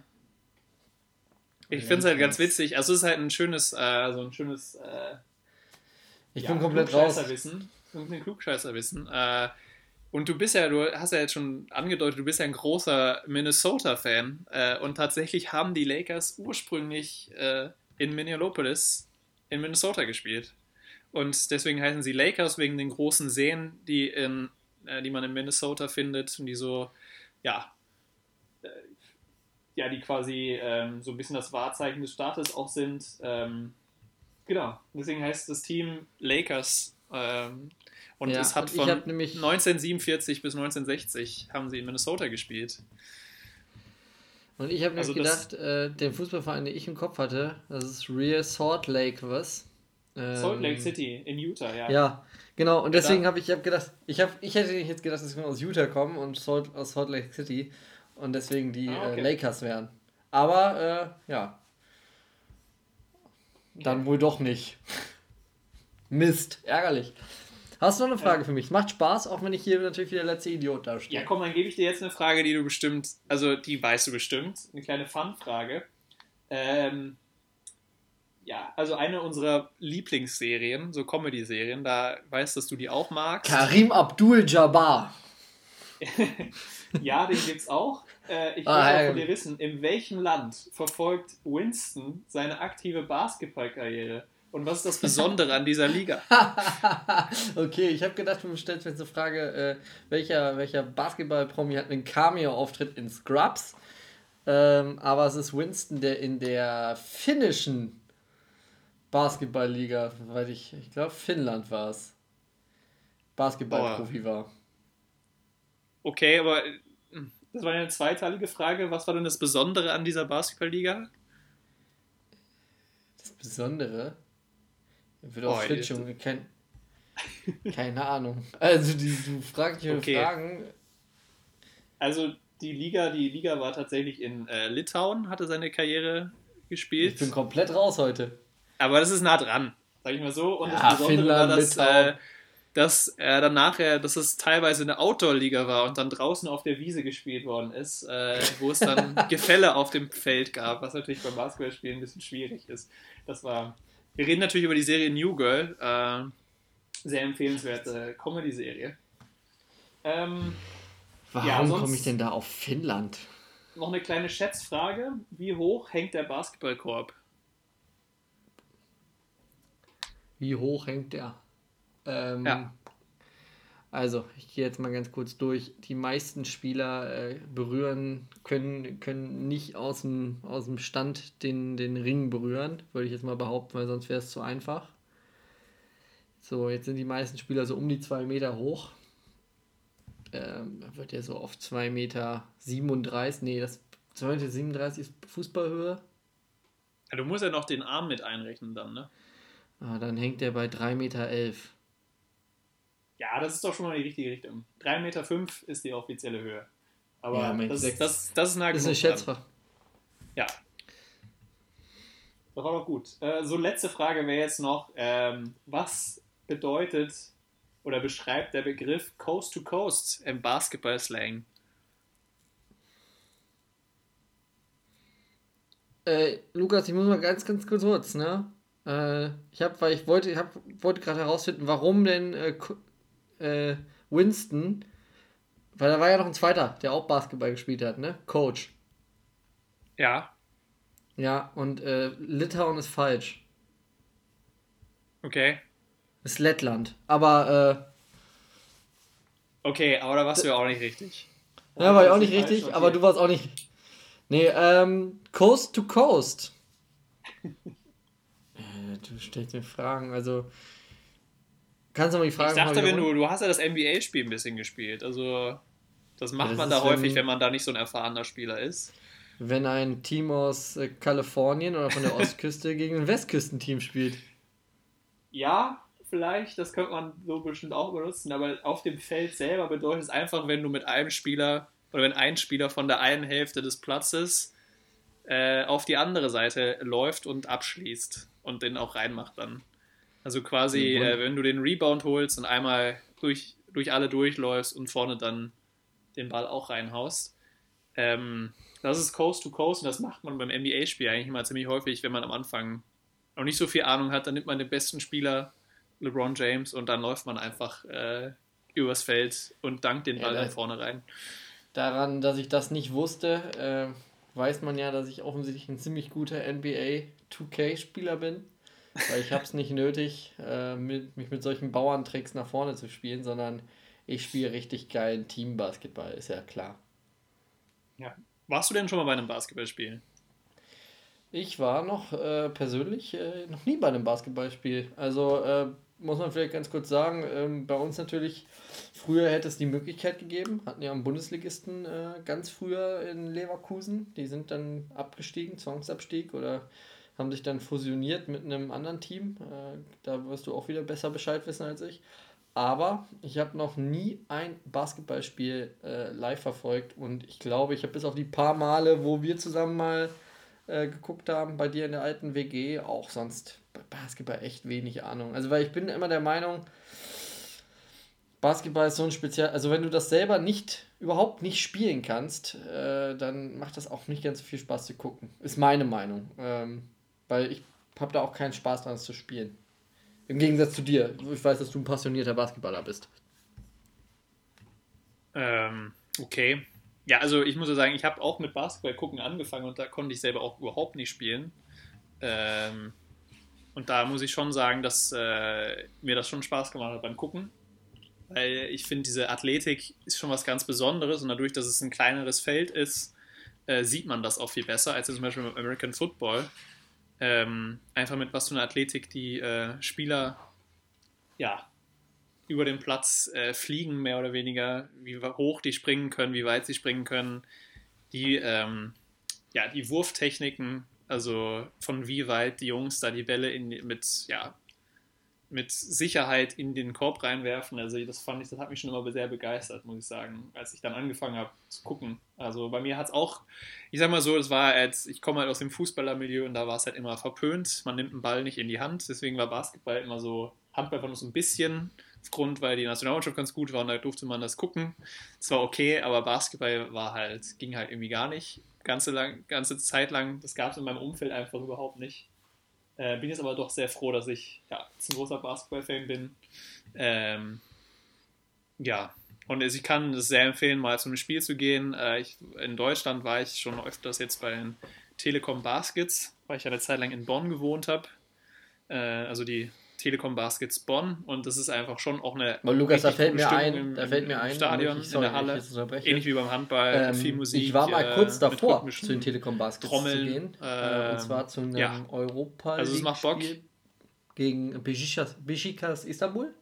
ich finde es halt ganz witzig. Also es ist halt ein schönes, äh, so ein schönes. Äh, ich ja, bin komplett raus. Wissen, ein Klugscheißerwissen. Äh, und du bist ja, du hast ja jetzt schon angedeutet, du bist ja ein großer Minnesota-Fan. Äh, und tatsächlich haben die Lakers ursprünglich äh, in Minneapolis in Minnesota gespielt. Und deswegen heißen sie Lakers wegen den großen Seen, die, in, äh, die man in Minnesota findet und die so ja, äh, ja, die quasi ähm, so ein bisschen das Wahrzeichen des Staates auch sind. Ähm, genau, deswegen heißt das Team Lakers. Ähm, und ja, es hat von 1947 bis 1960 haben sie in Minnesota gespielt. Und ich habe mir also gedacht, äh, den Fußballverein, den ich im Kopf hatte, das ist Real Salt Lake, was? Salt Lake ähm, City in Utah, ja. Ja, genau. Und deswegen habe ich hab gedacht, ich, hab, ich hätte jetzt gedacht, dass wir aus Utah kommen und Salt, aus Salt Lake City und deswegen die ah, okay. äh, Lakers wären. Aber, äh, ja. Dann wohl doch nicht. Mist, ärgerlich. Hast du noch eine Frage ja. für mich? Macht Spaß, auch wenn ich hier natürlich wie der letzte Idiot dastehe. Ja, komm, dann gebe ich dir jetzt eine Frage, die du bestimmt, also die weißt du bestimmt. Eine kleine Fun-Frage. Ähm, ja, also eine unserer Lieblingsserien, so Comedy-Serien, da weißt, dass du die auch magst. Karim Abdul-Jabbar. ja, den gibt's auch. Äh, ich will ah, auch von dir wissen, in welchem Land verfolgt Winston seine aktive Basketballkarriere? Und was ist das Besondere an dieser Liga? okay, ich habe gedacht, du stellst mir jetzt eine Frage, äh, welcher, welcher Basketball-Promi hat einen Cameo-Auftritt in Scrubs? Ähm, aber es ist Winston, der in der finnischen Basketballliga, weil ich, ich glaube Finnland war es. Basketballprofi war. Okay, aber hm, das war eine zweiteilige Frage. Was war denn das Besondere an dieser Basketballliga? Das Besondere? Wird auch oh, schon kein, keine Ahnung. Also die, du fragst mich okay. Fragen. Also die Liga, die Liga war tatsächlich in äh, Litauen, hatte seine Karriere gespielt. Ich bin komplett raus heute. Aber das ist nah dran, sag ich mal so. Und ja, das Besondere Finnland, war, dass, äh, dass er dann nachher, dass es teilweise eine Outdoor-Liga war und dann draußen auf der Wiese gespielt worden ist, äh, wo es dann Gefälle auf dem Feld gab, was natürlich beim Basketballspielen ein bisschen schwierig ist. Das war. Wir reden natürlich über die Serie New Girl. Äh, sehr empfehlenswerte Comedy-Serie. Ähm, Warum ja, komme ich denn da auf Finnland? Noch eine kleine Schätzfrage. Wie hoch hängt der Basketballkorb? Wie hoch hängt der? Ähm, ja. Also, ich gehe jetzt mal ganz kurz durch. Die meisten Spieler äh, berühren, können, können nicht aus dem, aus dem Stand den, den Ring berühren, würde ich jetzt mal behaupten, weil sonst wäre es zu einfach. So, jetzt sind die meisten Spieler so um die 2 Meter hoch. Ähm, wird ja so auf 2 Meter 37, nee, das 2 Meter 37 ist Fußballhöhe. Ja, du musst ja noch den Arm mit einrechnen dann, ne? Ah, dann hängt der bei 3,11 Meter. Ja, das ist doch schon mal die richtige Richtung. 3,5 Meter fünf ist die offizielle Höhe. Aber ja, das, das, das, das ist, das ist eine Schätzfrage. Ja. Das war doch gut. Äh, so, letzte Frage wäre jetzt noch: ähm, Was bedeutet oder beschreibt der Begriff Coast to Coast im Basketball-Slang? Äh, Lukas, ich muss mal ganz, ganz kurz, ne? Äh, ich habe, weil ich wollte, ich hab, wollte gerade herausfinden, warum denn äh, äh, Winston, weil da war ja noch ein zweiter, der auch Basketball gespielt hat, ne? Coach. Ja. Ja, und äh, Litauen ist falsch. Okay. Ist Lettland. Aber, äh, Okay, aber da warst du ja auch nicht richtig. Ja, war ich auch nicht richtig, okay. aber du warst auch nicht. Nee, ähm, Coast to Coast. du stellst mir Fragen. Also, Kannst du mal die Frage Ich dachte, wenn du, du hast ja das NBA-Spiel ein bisschen gespielt. Also, das macht das man da häufig, wenn- wenn man da nicht so ein erfahrener Spieler ist. Wenn ein Team aus äh, Kalifornien oder von der Ostküste gegen ein Westküstenteam spielt. Ja, vielleicht, das könnte man so bestimmt auch benutzen, aber auf dem Feld selber bedeutet es einfach, wenn du mit einem Spieler oder wenn ein Spieler von der einen Hälfte des Platzes äh, auf die andere Seite läuft und abschließt und den auch reinmacht dann. Also quasi, äh, wenn du den Rebound holst und einmal durch, durch alle durchläufst und vorne dann den Ball auch reinhaust. Ähm, das ist Coast to Coast und das macht man beim NBA-Spiel eigentlich immer ziemlich häufig, wenn man am Anfang noch nicht so viel Ahnung hat, dann nimmt man den besten Spieler, LeBron James, und dann läuft man einfach äh, übers Feld und dankt den Ja, Ball da- dann vorne rein. Daran, dass ich das nicht wusste, äh, weiß man ja, dass ich offensichtlich ein ziemlich guter NBA 2K-Spieler bin. Weil ich habe es nicht nötig, äh, mit, mich mit solchen Bauerntricks nach vorne zu spielen, sondern ich spiele richtig geilen Teambasketball, ist ja klar. Ja. Warst du denn schon mal bei einem Basketballspiel? Ich war noch äh, persönlich äh, noch nie bei einem Basketballspiel. Also äh, muss man vielleicht ganz kurz sagen, ähm, bei uns natürlich, früher hätte es die Möglichkeit gegeben, hatten ja einen Bundesligisten äh, ganz früher in Leverkusen, die sind dann abgestiegen, Zwangsabstieg oder haben sich dann fusioniert mit einem anderen Team. Äh, da wirst du auch wieder besser Bescheid wissen als ich. Aber ich habe noch nie ein Basketballspiel äh, live verfolgt und ich glaube, ich habe bis auf die paar Male, wo wir zusammen mal äh, geguckt haben, bei dir in der alten WG, auch sonst bei Basketball echt wenig Ahnung. Also, weil ich bin immer der Meinung, Basketball ist so ein Spezial, also wenn du das selber nicht, überhaupt nicht spielen kannst, äh, dann macht das auch nicht ganz so viel Spaß zu gucken. Ist meine Meinung. Ähm, weil ich habe da auch keinen Spaß dran, es zu spielen. Im Gegensatz zu dir. Ich weiß, dass du ein passionierter Basketballer bist. Ähm, okay. Ja, also ich muss ja sagen, ich habe auch mit Basketball gucken angefangen und da konnte ich selber auch überhaupt nicht spielen. Ähm, und da muss ich schon sagen, dass äh, mir das schon Spaß gemacht hat beim Gucken. Weil ich finde, diese Athletik ist schon was ganz Besonderes und dadurch, dass es ein kleineres Feld ist, äh, sieht man das auch viel besser als zum Beispiel beim American Football. Ähm, einfach mit was für einer Athletik die äh, Spieler ja, über den Platz äh, fliegen, mehr oder weniger, wie hoch die springen können, wie weit sie springen können, die, ähm, ja, die Wurftechniken, also von wie weit die Jungs da die Bälle in, mit, ja, mit Sicherheit in den Korb reinwerfen. Also das fand ich, das hat mich schon immer sehr begeistert, muss ich sagen, als ich dann angefangen habe zu gucken. Also bei mir hat es auch, ich sag mal so, das war als, ich komme halt aus dem Fußballermilieu und da war es halt immer verpönt. Man nimmt einen Ball nicht in die Hand, deswegen war Basketball immer so, Handball war noch so ein bisschen aufgrund, weil die Nationalmannschaft ganz gut war und da durfte man das gucken. Es war okay, aber Basketball war halt, ging halt irgendwie gar nicht. Ganze, lang, ganze Zeit lang, das gab es in meinem Umfeld einfach überhaupt nicht. Äh, bin jetzt aber doch sehr froh, dass ich ja, jetzt ein großer Basketball-Fan bin. Ähm, ja, und ich kann es sehr empfehlen, mal zu einem Spiel zu gehen. Äh, ich, in Deutschland war ich schon öfters jetzt bei den Telekom Baskets, weil ich eine Zeit lang in Bonn gewohnt habe. Äh, also die Telekom Baskets Bonn und das ist einfach schon auch eine Aber Lukas, da fällt mir Stimmung ein, im, da fällt mir ein, Stadion, ich- in sorry, der wenn ich Halle. Ähnlich wie beim Handball, Ähm, viel Musik. ich war mal äh, kurz mit davor, zu den Telekom Baskets Trommeln, zu gehen. äh, ähm, und zwar zu einem ja. Europa Also es macht Bock. Gegen Besiktas, Besiktas Istanbul.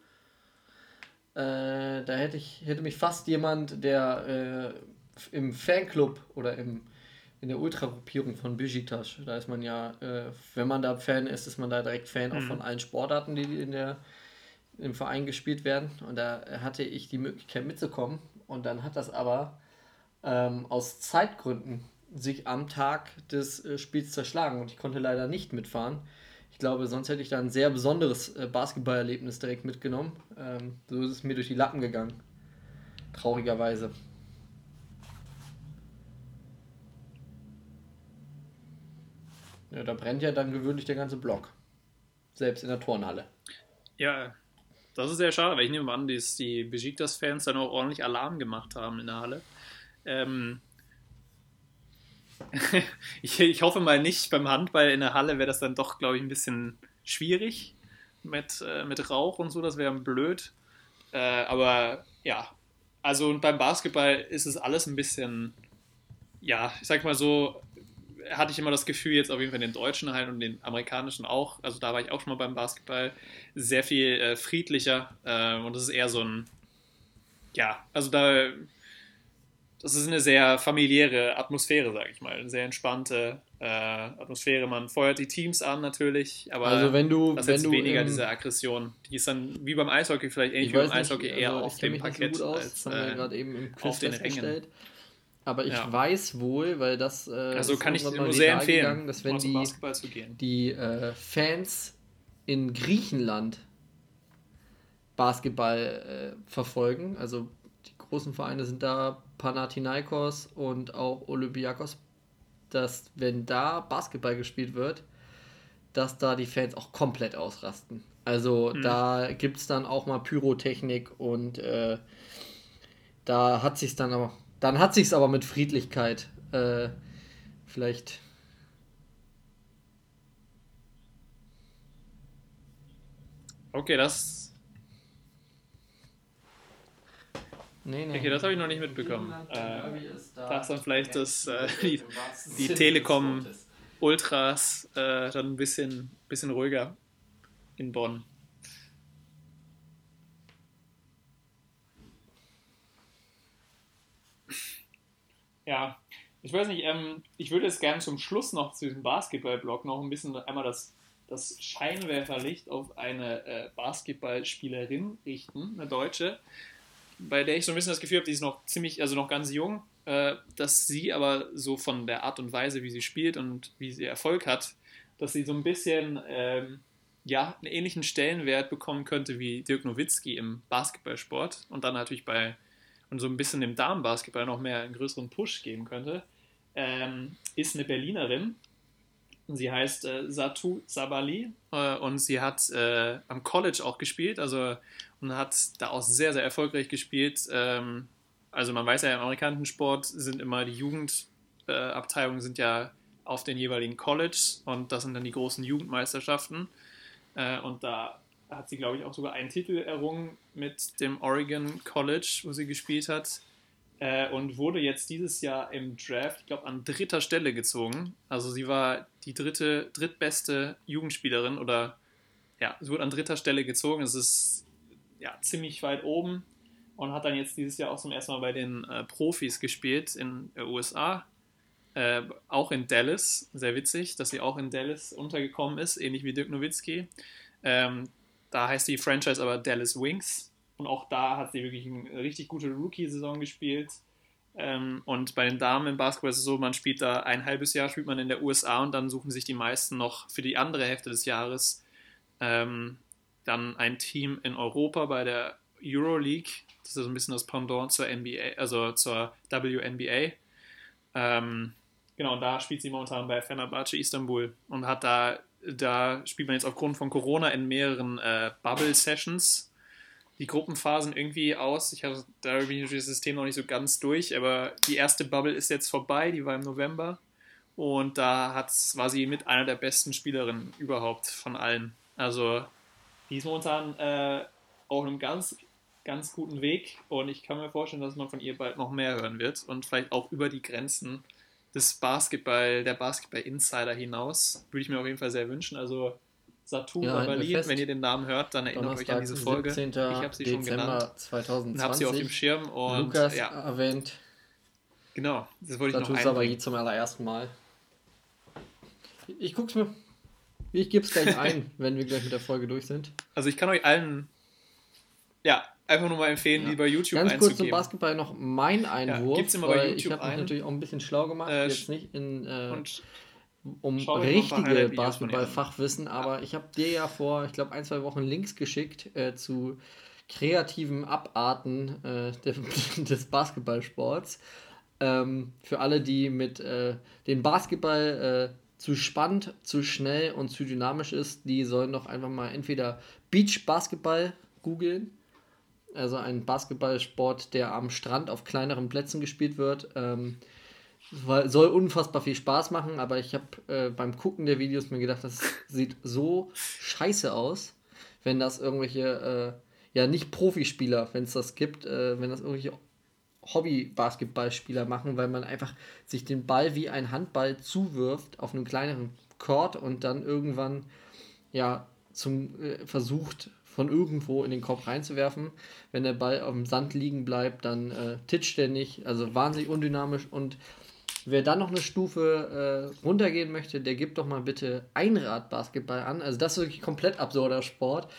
Äh, da hätte ich hätte mich fast jemand, der äh, im Fanclub oder im, in der Ultragruppierung von Besiktas, da ist man ja, äh, wenn man da Fan ist, ist man da direkt Fan auch Mhm. von allen Sportarten, die in der im Verein gespielt werden. Und da hatte ich die Möglichkeit mitzukommen. Und dann hat das aber ähm, aus Zeitgründen sich am Tag des äh, Spiels zerschlagen und ich konnte leider nicht mitfahren. Ich glaube, sonst hätte ich da ein sehr besonderes äh, Basketballerlebnis direkt mitgenommen. Ähm, so ist es mir durch die Lappen gegangen. Traurigerweise. Ja, da brennt ja dann gewöhnlich der ganze Block. Selbst in der Turnhalle. Ja, das ist sehr schade, weil ich nehme an, dass die Besiktas-Fans dann auch ordentlich Alarm gemacht haben in der Halle. Ähm, ich, ich hoffe mal nicht, beim Handball in der Halle wäre das dann doch, glaube ich, ein bisschen schwierig mit, äh, mit Rauch und so, das wäre blöd. Äh, aber ja, also und beim Basketball ist es alles ein bisschen, ja, ich sag mal so, hatte ich immer das Gefühl, jetzt auf jeden Fall den Deutschen halt und den Amerikanischen auch, also da war ich auch schon mal beim Basketball, sehr viel äh, friedlicher äh, und das ist eher so ein, ja, also da, das ist eine sehr familiäre Atmosphäre, sage ich mal, eine sehr entspannte äh, Atmosphäre. Man feuert die Teams an natürlich, aber also wenn du, das wenn ist du weniger diese Aggression. Die ist dann wie beim Eishockey vielleicht ähnlich Ich wie beim weiß nicht, Eishockey eher also auf dem Parkett so als äh, gerade eben im Quiz auf den Rängen. Aber ich Ja. weiß wohl, weil das äh, Also kann ich nur sehr empfehlen, gegangen, dass wenn die, die äh, Fans in Griechenland Basketball äh, verfolgen, also die großen Vereine sind da Panathinaikos und auch Olympiakos, dass wenn da Basketball gespielt wird, dass da die Fans auch komplett ausrasten. Also Mhm. da gibt es dann auch mal Pyrotechnik und äh, da hat sich's dann aber, dann hat sich's aber mit Friedlichkeit äh, vielleicht Okay, das, Nee, nee. okay, das habe ich noch nicht mitbekommen. Äh, da da ist dann vielleicht das, äh, die, die Telekom Ultras äh, dann ein bisschen, bisschen ruhiger in Bonn. Ja, ich weiß nicht, ähm, ich würde jetzt gerne zum Schluss noch zu diesem Basketball-Blog noch ein bisschen einmal das, das Scheinwerferlicht auf eine äh, Basketballspielerin richten, eine Deutsche, bei der ich so ein bisschen das Gefühl habe, die ist noch ziemlich, also noch ganz jung, äh, dass sie aber so von der Art und Weise, wie sie spielt und wie sie Erfolg hat, dass sie so ein bisschen ähm, ja, einen ähnlichen Stellenwert bekommen könnte wie Dirk Nowitzki im Basketballsport und dann natürlich bei und so ein bisschen dem Damenbasketball noch mehr einen größeren Push geben könnte, ähm, ist eine Berlinerin. Sie heißt äh, Satu Sabali äh, und sie hat äh, am College auch gespielt, also und hat da auch sehr, sehr erfolgreich gespielt. Ähm, also man weiß ja, im amerikanischen Sport sind immer die Jugendabteilungen sind ja auf den jeweiligen College und das sind dann die großen Jugendmeisterschaften. Äh, und da hat sie, glaube ich, auch sogar einen Titel errungen mit dem Oregon College, wo sie gespielt hat. Äh, und wurde jetzt dieses Jahr im Draft, ich glaube, an dritter Stelle gezogen. Also sie war die dritte, drittbeste Jugendspielerin oder ja, sie wurde an dritter Stelle gezogen. Es ist ja ziemlich weit oben und hat dann jetzt dieses Jahr auch zum ersten Mal bei den äh, Profis gespielt in den USA. Äh, auch in Dallas, sehr witzig, dass sie auch in Dallas untergekommen ist, ähnlich wie Dirk Nowitzki. Ähm, da heißt die Franchise aber Dallas Wings. Und auch da hat sie wirklich eine richtig gute Rookie-Saison gespielt. Ähm, und bei den Damen im Basketball ist es so, man spielt da ein halbes Jahr, spielt man in der USA und dann suchen sich die meisten noch für die andere Hälfte des Jahres ähm, dann ein Team in Europa bei der Euroleague. Das ist so ein bisschen das Pendant zur NBA, also zur WNBA. Ähm, genau, da spielt sie momentan bei Fenerbahce Istanbul und hat da, da spielt man jetzt aufgrund von Corona in mehreren äh, Bubble-Sessions die Gruppenphasen irgendwie aus. Ich habe da das System noch nicht so ganz durch, aber die erste Bubble ist jetzt vorbei, die war im November. Und da hat's, war sie mit einer der besten Spielerinnen überhaupt von allen. Also die ist momentan äh, auf einem ganz, ganz guten Weg und ich kann mir vorstellen, dass man von ihr bald noch mehr hören wird und vielleicht auch über die Grenzen des Basketball, der Basketball-Insider hinaus. Würde ich mir auf jeden Fall sehr wünschen. Also Satu Ja, Berlin, wenn ihr den Namen hört, dann erinnert euch an Donnerstag, diese Folge. 17. Ich habe sie schon Dezember genannt 2020. und habe sie auf dem Schirm und Lukas ja, erwähnt genau, das wollte ich Satu noch einbringen. zum allerersten Mal. Ich guck's mir. Ich geb's gleich ein, wenn wir gleich mit der Folge durch sind. Also ich kann euch allen ja, einfach nur mal empfehlen, Ja. die bei YouTube Ganz kurz zum. Basketball noch mein Einwurf. gib's immer bei weil YouTube ich habe mich natürlich auch ein bisschen schlau gemacht, Äh, jetzt nicht in, äh, um richtige. Basketball-Fachwissen, aber ich habe dir ja vor, ich glaube, ein, zwei Wochen Links geschickt äh, zu kreativen Abarten äh, der, des Basketballsports. Ähm, für alle, die mit äh, den Basketball äh, zu spannend, zu schnell und zu dynamisch ist, die sollen doch einfach mal entweder Beach Basketball googeln, also ein Basketballsport, der am Strand auf kleineren Plätzen gespielt wird. Ähm, soll unfassbar viel Spaß machen, aber ich habe äh, beim Gucken der Videos mir gedacht, das sieht so scheiße aus, wenn das irgendwelche, äh, ja nicht Profispieler, wenn es das gibt, äh, wenn das irgendwelche Hobby-Basketballspieler machen, weil man einfach sich den Ball wie ein Handball zuwirft auf einem kleineren Court und dann irgendwann ja zum äh, versucht von irgendwo in den Korb reinzuwerfen. Wenn der Ball auf dem Sand liegen bleibt, dann äh, titscht er nicht. Also wahnsinnig undynamisch. Und wer dann noch eine Stufe äh, runtergehen möchte, der gibt doch mal bitte Einrad-Basketball an. Also das ist wirklich komplett absurder Sport,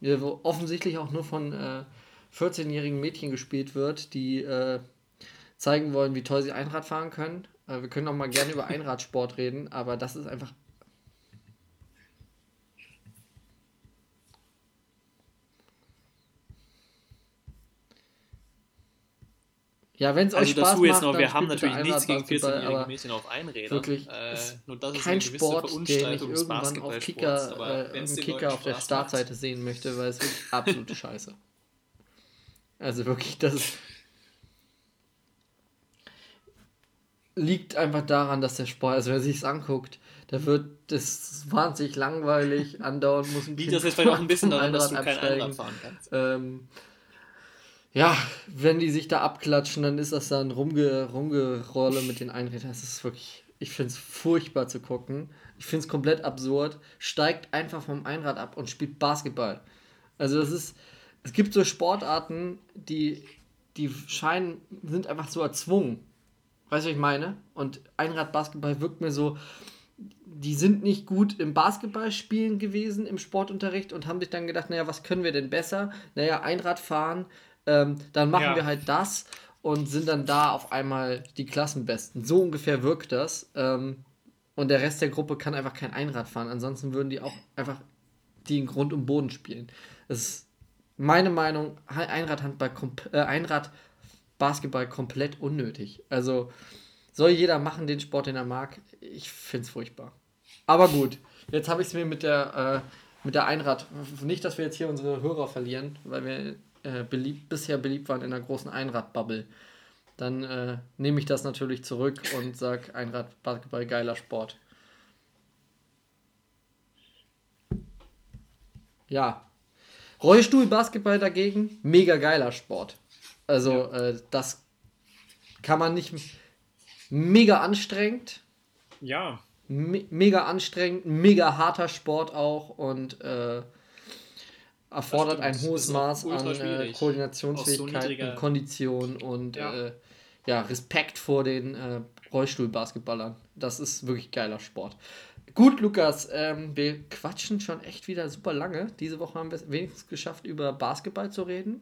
wo offensichtlich auch nur von äh, 14-jährigen Mädchen gespielt wird, die äh, zeigen wollen, wie toll sie Einrad fahren können. Äh, wir können auch mal gerne über Einradsport reden, aber das ist einfach Ja, wenn es also euch Spaß macht, noch, wir haben natürlich nichts gegen 14-jährige Mädchen auf Einrädern. Wirklich, äh, nur das ist kein Sport, den ich irgendwann auf Kicker, äh, Kicker auf der Startseite macht. sehen möchte, weil es wirklich absolute Scheiße. Also wirklich, das ist, liegt einfach daran, dass der Sport, also wer sich es anguckt, da wird das wahnsinnig langweilig, andauernd muss ein Liegt das jetzt vielleicht auch ein bisschen daran, dass du kein Einrad fahren kannst? Ähm, ja, wenn die sich da abklatschen, dann ist das dann rumge Rumgerolle mit den Einrädern. Das ist wirklich, ich finde es furchtbar zu gucken. Ich finde es komplett absurd. Steigt einfach vom Einrad ab und spielt Basketball. Also das ist, es gibt so Sportarten, die, die scheinen, sind einfach so erzwungen. Weißt du, was ich meine? Und Einradbasketball wirkt mir so, die sind nicht gut im Basketballspielen gewesen, im Sportunterricht und haben sich dann gedacht, naja, was können wir denn besser? Naja, Einradfahren ähm, dann machen ja. wir halt das und sind dann da auf einmal die Klassenbesten. So ungefähr wirkt das. Ähm, und der Rest der Gruppe kann einfach kein Einrad fahren. Ansonsten würden die auch einfach die in Grund und Boden spielen. Das ist meine Meinung, Einradhandball, äh, Einrad Basketball komplett unnötig. Also soll jeder machen den Sport, den er mag. Ich finde es furchtbar. Aber gut, jetzt habe ich es mir mit der, äh, mit der Einrad. Nicht, dass wir jetzt hier unsere Hörer verlieren, weil wir äh, beliebt, bisher beliebt waren in der großen Einradbubble, dann äh, nehme ich das natürlich zurück und sage Einradbasketball geiler Sport. Ja. Rollstuhlbasketball dagegen, mega geiler Sport. Also, ja. äh, das kann man nicht. Mega anstrengend. Ja. Me mega anstrengend, mega harter Sport auch und äh, erfordert ein hohes Maß an äh, Koordinationsfähigkeit, so Kondition und ja. Äh, ja. Respekt vor den äh, Rollstuhlbasketballern. Das ist wirklich geiler Sport. Gut, Lukas, ähm, wir quatschen schon echt wieder super lange. Diese Woche haben wir es wenigstens geschafft, über Basketball zu reden.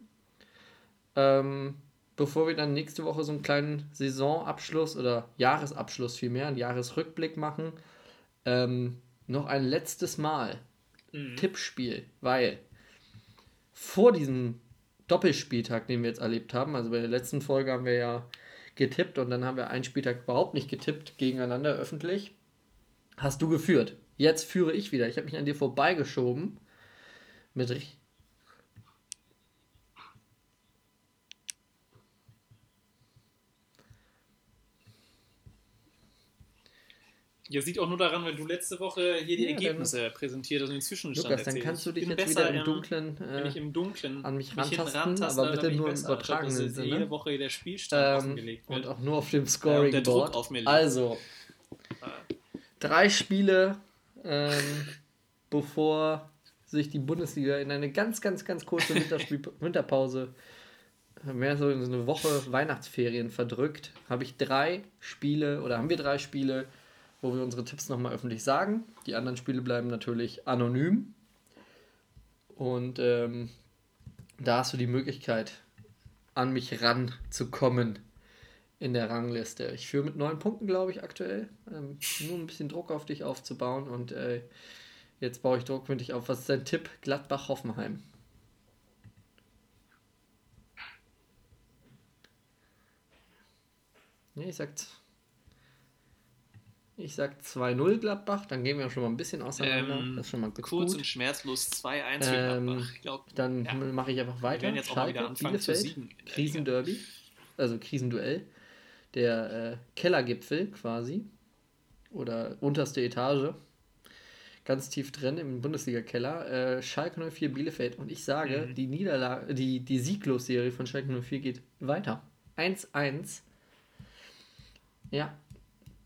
Ähm, bevor wir dann nächste Woche so einen kleinen Saisonabschluss oder Jahresabschluss vielmehr, einen Jahresrückblick machen, ähm, noch ein letztes Mal mhm. Tippspiel, weil vor diesem Doppelspieltag, den wir jetzt erlebt haben, also bei der letzten Folge haben wir ja getippt und dann haben wir einen Spieltag überhaupt nicht getippt gegeneinander öffentlich, hast du geführt. Jetzt führe ich wieder. Ich habe mich an dir vorbeigeschoben mit Ja, sieht auch nur daran, weil du letzte Woche hier die ja, Ergebnisse präsentiert hast und den Zwischenstand Lukas, dann kannst du dich jetzt wieder im Dunklen, äh, wenn ich im Dunklen an mich rantasten, aber bitte nur im übertragenen Sinne. jede Woche der Spielstand ähm, offengelegt wird. Und auch nur auf dem Scoring ja, Board. Auf also, drei Spiele, ähm, bevor sich die Bundesliga in eine ganz, ganz, ganz kurze Winterpause mehr so in so eine Woche Weihnachtsferien verdrückt, habe ich drei Spiele oder haben wir drei Spiele wo wir unsere Tipps nochmal öffentlich sagen. Die anderen Spiele bleiben natürlich anonym. Und ähm, da hast du die Möglichkeit, an mich ranzukommen in der Rangliste. Ich führe mit neun Punkten, glaube ich, aktuell. Ähm, nur ein bisschen Druck auf dich aufzubauen. Und äh, jetzt baue ich Druck mit dich auf. Was ist dein Tipp? Gladbach-Hoffenheim. Nee, ich sag's. Ich sag 2-0 Gladbach, dann gehen wir schon mal ein bisschen auseinander. Ähm, das ist schon mal kurz gut. und schmerzlos 2-1 für ähm, Gladbach. Glaub, dann ja. mache ich einfach weiter. Wir werden jetzt auch Schalke, mal wieder anfangen Bielefeld, zu siegen. Krisenderby, also Krisenduell. Der äh, Kellergipfel quasi. Oder unterste Etage. Ganz tief drin im Bundesliga-Keller. Äh, Schalke 04 Bielefeld. Und ich sage, mhm. die Niederlage, die, die Sieglosserie von Schalke 04 geht weiter. 1-1. Ja,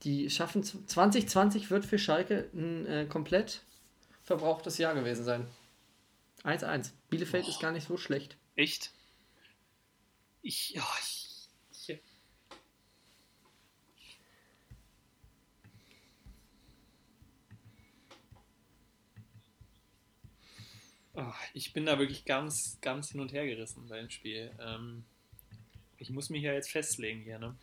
die schaffen 2020 wird für Schalke ein äh, komplett verbrauchtes Jahr gewesen sein. 1-1. Bielefeld Boah. ist gar nicht so schlecht. Echt? Ich, ja, ich, ich, Ah, ich bin da wirklich ganz, ganz hin und her gerissen beim Spiel. Ähm, ich muss mich ja jetzt festlegen hier, ne?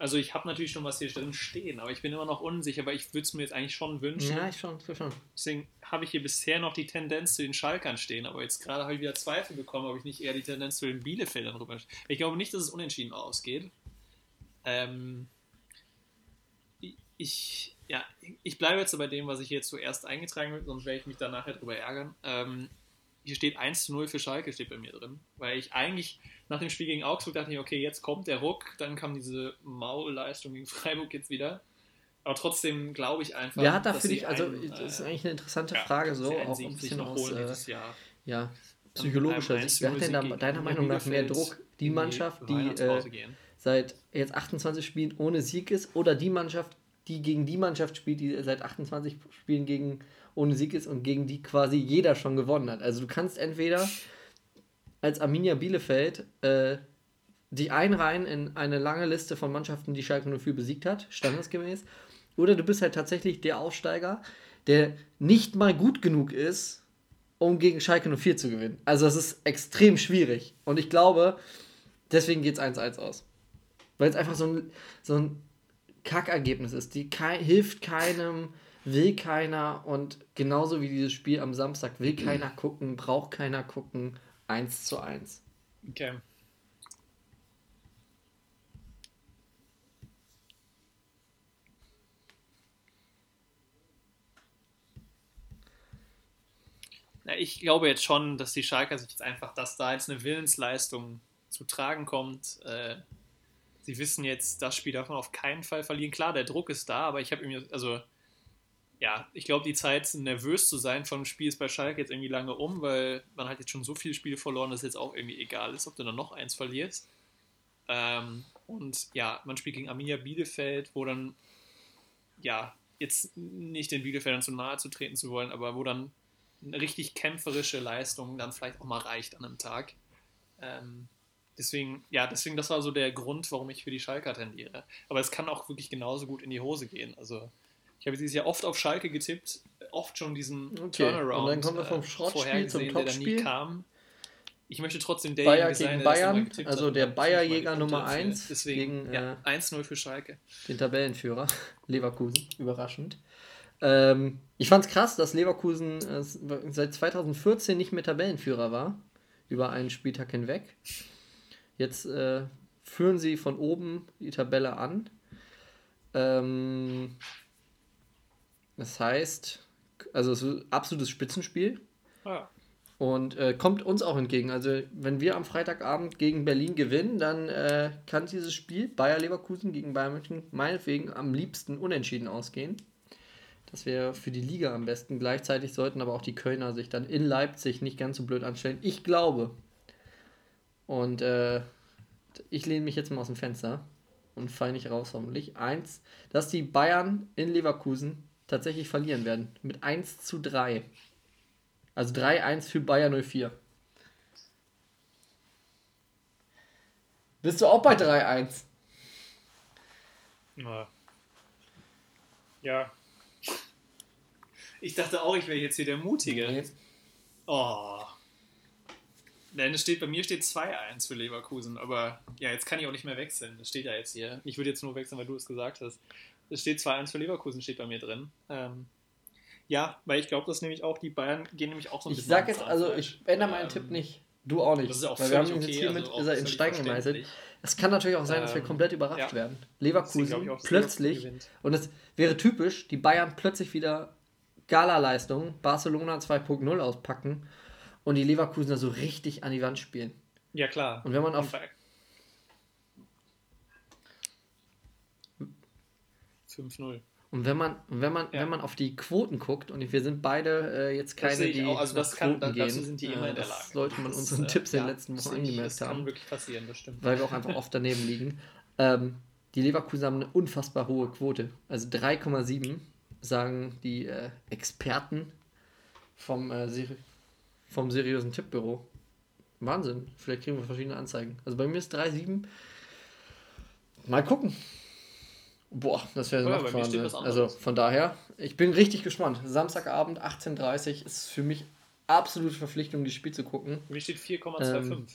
Also ich habe natürlich schon was hier drin stehen, aber ich bin immer noch unsicher, weil ich würde es mir jetzt eigentlich schon wünschen. Ja, ich schon, ich schon. Deswegen habe ich hier bisher noch die Tendenz zu den Schalkern stehen, aber jetzt gerade habe ich wieder Zweifel bekommen, ob ich nicht eher die Tendenz zu den Bielefeldern rüber. Ich glaube nicht, dass es unentschieden ausgeht. Ähm, ich- ja, ich bleibe jetzt bei dem, was ich hier zuerst eingetragen habe, sonst werde ich mich dann nachher drüber ärgern. Ähm, hier steht 1 zu 0 für Schalke, steht bei mir drin. Weil ich eigentlich nach dem Spiel gegen Augsburg dachte, ich, okay, jetzt kommt der Ruck, dann kam diese Maulleistung gegen Freiburg jetzt wieder. Aber trotzdem glaube ich einfach. Hat da sie dich, also einen, das ist äh, eigentlich eine interessante ja, Frage, so auch ein bisschen noch aus äh, ja, psychologischer Sicht. Wer hat denn da 1-0 deiner Meinung nach mehr Druck? Die Mannschaft, die äh, seit jetzt 28 Spielen ohne Sieg ist oder die Mannschaft, die gegen die Mannschaft spielt, die seit 28 Spielen gegen ohne Sieg ist und gegen die quasi jeder schon gewonnen hat. Also du kannst entweder als Arminia Bielefeld äh, die einreihen in eine lange Liste von Mannschaften, die Schalke 04 besiegt hat, standesgemäß, oder du bist halt tatsächlich der Aufsteiger, der nicht mal gut genug ist, um gegen Schalke 04 zu gewinnen. Also das ist extrem schwierig. Und ich glaube, deswegen geht es 1-1 aus. Weil es einfach so ein, so ein Kackergebnis ist. Die kei hilft keinem, will keiner und genauso wie dieses Spiel am Samstag will keiner gucken, braucht keiner gucken. 1 zu 1. Okay. Na, ich glaube jetzt schon, dass die Schalker sich jetzt einfach, dass da jetzt eine Willensleistung zu tragen kommt. Äh, sie wissen jetzt, das Spiel darf man auf keinen Fall verlieren. Klar, der Druck ist da, aber ich habe irgendwie, also ja, ich glaube, die Zeit, nervös zu sein vom Spiel ist bei Schalke jetzt irgendwie lange um, weil man hat jetzt schon so viele Spiele verloren, dass es jetzt auch irgendwie egal ist, ob du dann noch eins verlierst. Ähm, und ja, man spielt gegen Arminia Bielefeld, wo dann, ja, jetzt nicht den Bielefeldern zu nahe zu treten zu wollen, aber wo dann eine richtig kämpferische Leistung dann vielleicht auch mal reicht an einem Tag. Ähm, deswegen, ja, deswegen, das war so der Grund, warum ich für die Schalker tendiere. Aber es kann auch wirklich genauso gut in die Hose gehen. Also, ich habe dieses Jahr oft auf Schalke getippt, oft schon diesen Okay, Turnaround und dann kommen wir vom äh, Schrottspiel zum der Topspiel. kam. Ich möchte trotzdem Bayer derjenige sein, gegen der nochmal Bayern, also der Bayer-Jäger Nummer dafür. eins Deswegen, gegen, ja, äh, 1-0 für Schalke. den Tabellenführer Leverkusen, überraschend. Ähm, ich fand es krass, dass Leverkusen äh, seit 2014 nicht mehr Tabellenführer war, über einen Spieltag hinweg. Jetzt äh, führen sie von oben die Tabelle an. Ähm, das heißt, also es ist ein absolutes Spitzenspiel Ah, und äh, kommt uns auch entgegen. Also, wenn wir am Freitagabend gegen Berlin gewinnen, dann äh, kann dieses Spiel Bayer Leverkusen gegen Bayern München meinetwegen am liebsten unentschieden ausgehen. Das wäre für die Liga am besten. Gleichzeitig sollten aber auch die Kölner sich dann in Leipzig nicht ganz so blöd anstellen. Ich glaube. Und äh, ich lehne mich jetzt mal aus dem Fenster und fall nicht raus, hoffentlich. Eins, dass die Bayern in Leverkusen tatsächlich verlieren werden. Mit 1 zu 3. Also 3-1 für Bayer 04. Bist du auch bei 3-1? na. Ja. Ich dachte auch, ich wäre jetzt hier der Mutige. Oh. Denn es steht, bei mir steht 2-1 für Leverkusen, aber ja, jetzt kann ich auch nicht mehr wechseln. Das steht ja jetzt hier. Ich würde jetzt nur wechseln, weil du es gesagt hast. Es steht 2-1 für Leverkusen, steht bei mir drin. Ähm, ja, weil ich glaube, dass nämlich auch die Bayern gehen nämlich auch so ein Ich bisschen sag am jetzt, also ich ändere meinen Ähm, Tipp nicht. Du auch nicht. Das ist auch weil wir haben völlig ihn jetzt okay, hiermit, also auch ist er in Stein gemeißelt. Es kann natürlich auch sein, dass wir Ähm, komplett überrascht ja. werden. Deswegen Leverkusen ich dass plötzlich, Leverkusen und es wäre typisch, die Bayern plötzlich wieder Gala-Leistung, Barcelona 2.0 auspacken und die Leverkusener so richtig an die Wand spielen. Ja, klar. Und wenn man auf- 5-0. Und wenn man, wenn man, Ja. wenn man auf die Quoten guckt, und wir sind beide äh, jetzt Das keine, die auch. Also das kann- Quoten gehen, sind die immer in der das Lage. sollte man Das, unseren äh, Tipps in ja, den letzten das Wochen angemerkt Das kann haben, wirklich passieren, das stimmt. weil wir auch einfach oft daneben liegen. Ähm, die Leverkusen haben eine unfassbar hohe Quote. Also 3,7 sagen die äh, Experten vom, äh, seri vom seriösen Tippbüro. Wahnsinn. Vielleicht kriegen wir verschiedene Anzeigen. Also bei mir ist 3,7. Mal gucken. Boah, das wäre Ja, steht was Wahnsinn. Also von daher, ich bin richtig gespannt. Samstagabend 18.30 Uhr ist für mich absolute Verpflichtung, das Spiel zu gucken. Mir steht 4,25. Ähm,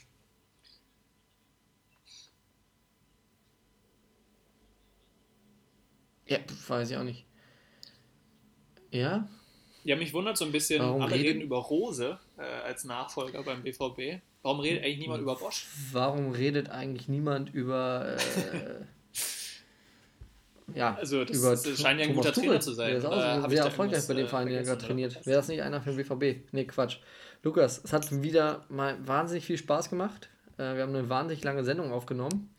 Ja, weiß ich auch nicht. Ja? Ja, mich wundert so ein bisschen, Warum alle redet- reden über Rose äh, als Nachfolger beim BVB. Warum redet eigentlich niemand über Bosch? Warum redet eigentlich niemand über. Äh, ja, Also, das- über das scheint ja ein guter Trainer zu sein. Der ist auch ich sehr erfolgreich bei dem äh, Verein, den er gerade trainiert. Wäre das nicht einer für den BVB? Nee, Quatsch. Lukas, es hat wieder mal wahnsinnig viel Spaß gemacht. Äh, wir haben eine wahnsinnig lange Sendung aufgenommen.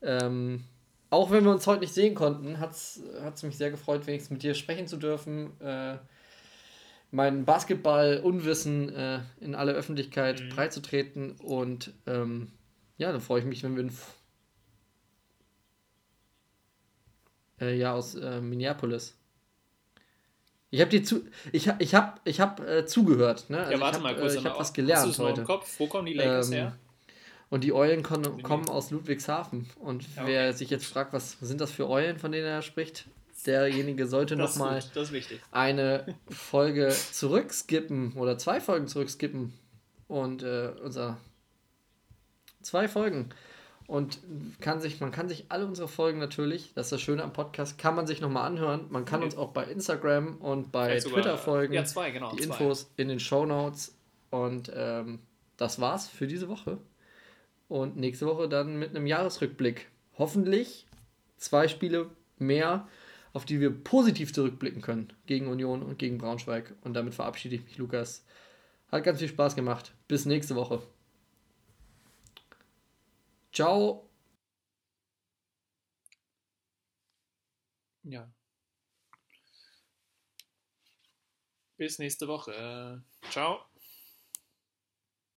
Ähm, auch wenn wir uns heute nicht sehen konnten, hat es mich sehr gefreut, wenigstens mit dir sprechen zu dürfen. Äh, mein Basketball-Unwissen äh, in alle Öffentlichkeit Mhm. breitzutreten. Und ähm, ja, dann freue ich mich, wenn wir in äh, ja aus äh, Minneapolis. Ich habe dir zu, ich, ich habe, ich habe äh, zugehört. Ne? Also Ja, warte ich mal habe kurz. äh, ich hab aber was hast gelernt noch heute. Im Kopf? Wo kommen die Lakers Ähm, her? Und die Eulen kommen aus Ludwigshafen. Und Ja, wer sich jetzt fragt, was sind das für Eulen, von denen er spricht, derjenige sollte nochmal eine Folge zurückskippen oder zwei Folgen zurückskippen und äh, unser zwei Folgen und kann sich man kann sich alle unsere Folgen natürlich das ist das Schöne am Podcast kann man sich nochmal anhören man kann Okay. uns auch bei Instagram und bei Vielleicht sogar- Twitter folgen Ja, zwei, genau. die zwei. Infos in den Show Notes und ähm, das war's für diese Woche und nächste Woche dann mit einem Jahresrückblick hoffentlich zwei Spiele mehr auf die wir positiv zurückblicken können gegen Union und gegen Braunschweig. Und damit verabschiede ich mich, Lukas. Hat ganz viel Spaß gemacht. Bis nächste Woche. Ciao. Ja. Bis nächste Woche. Ciao.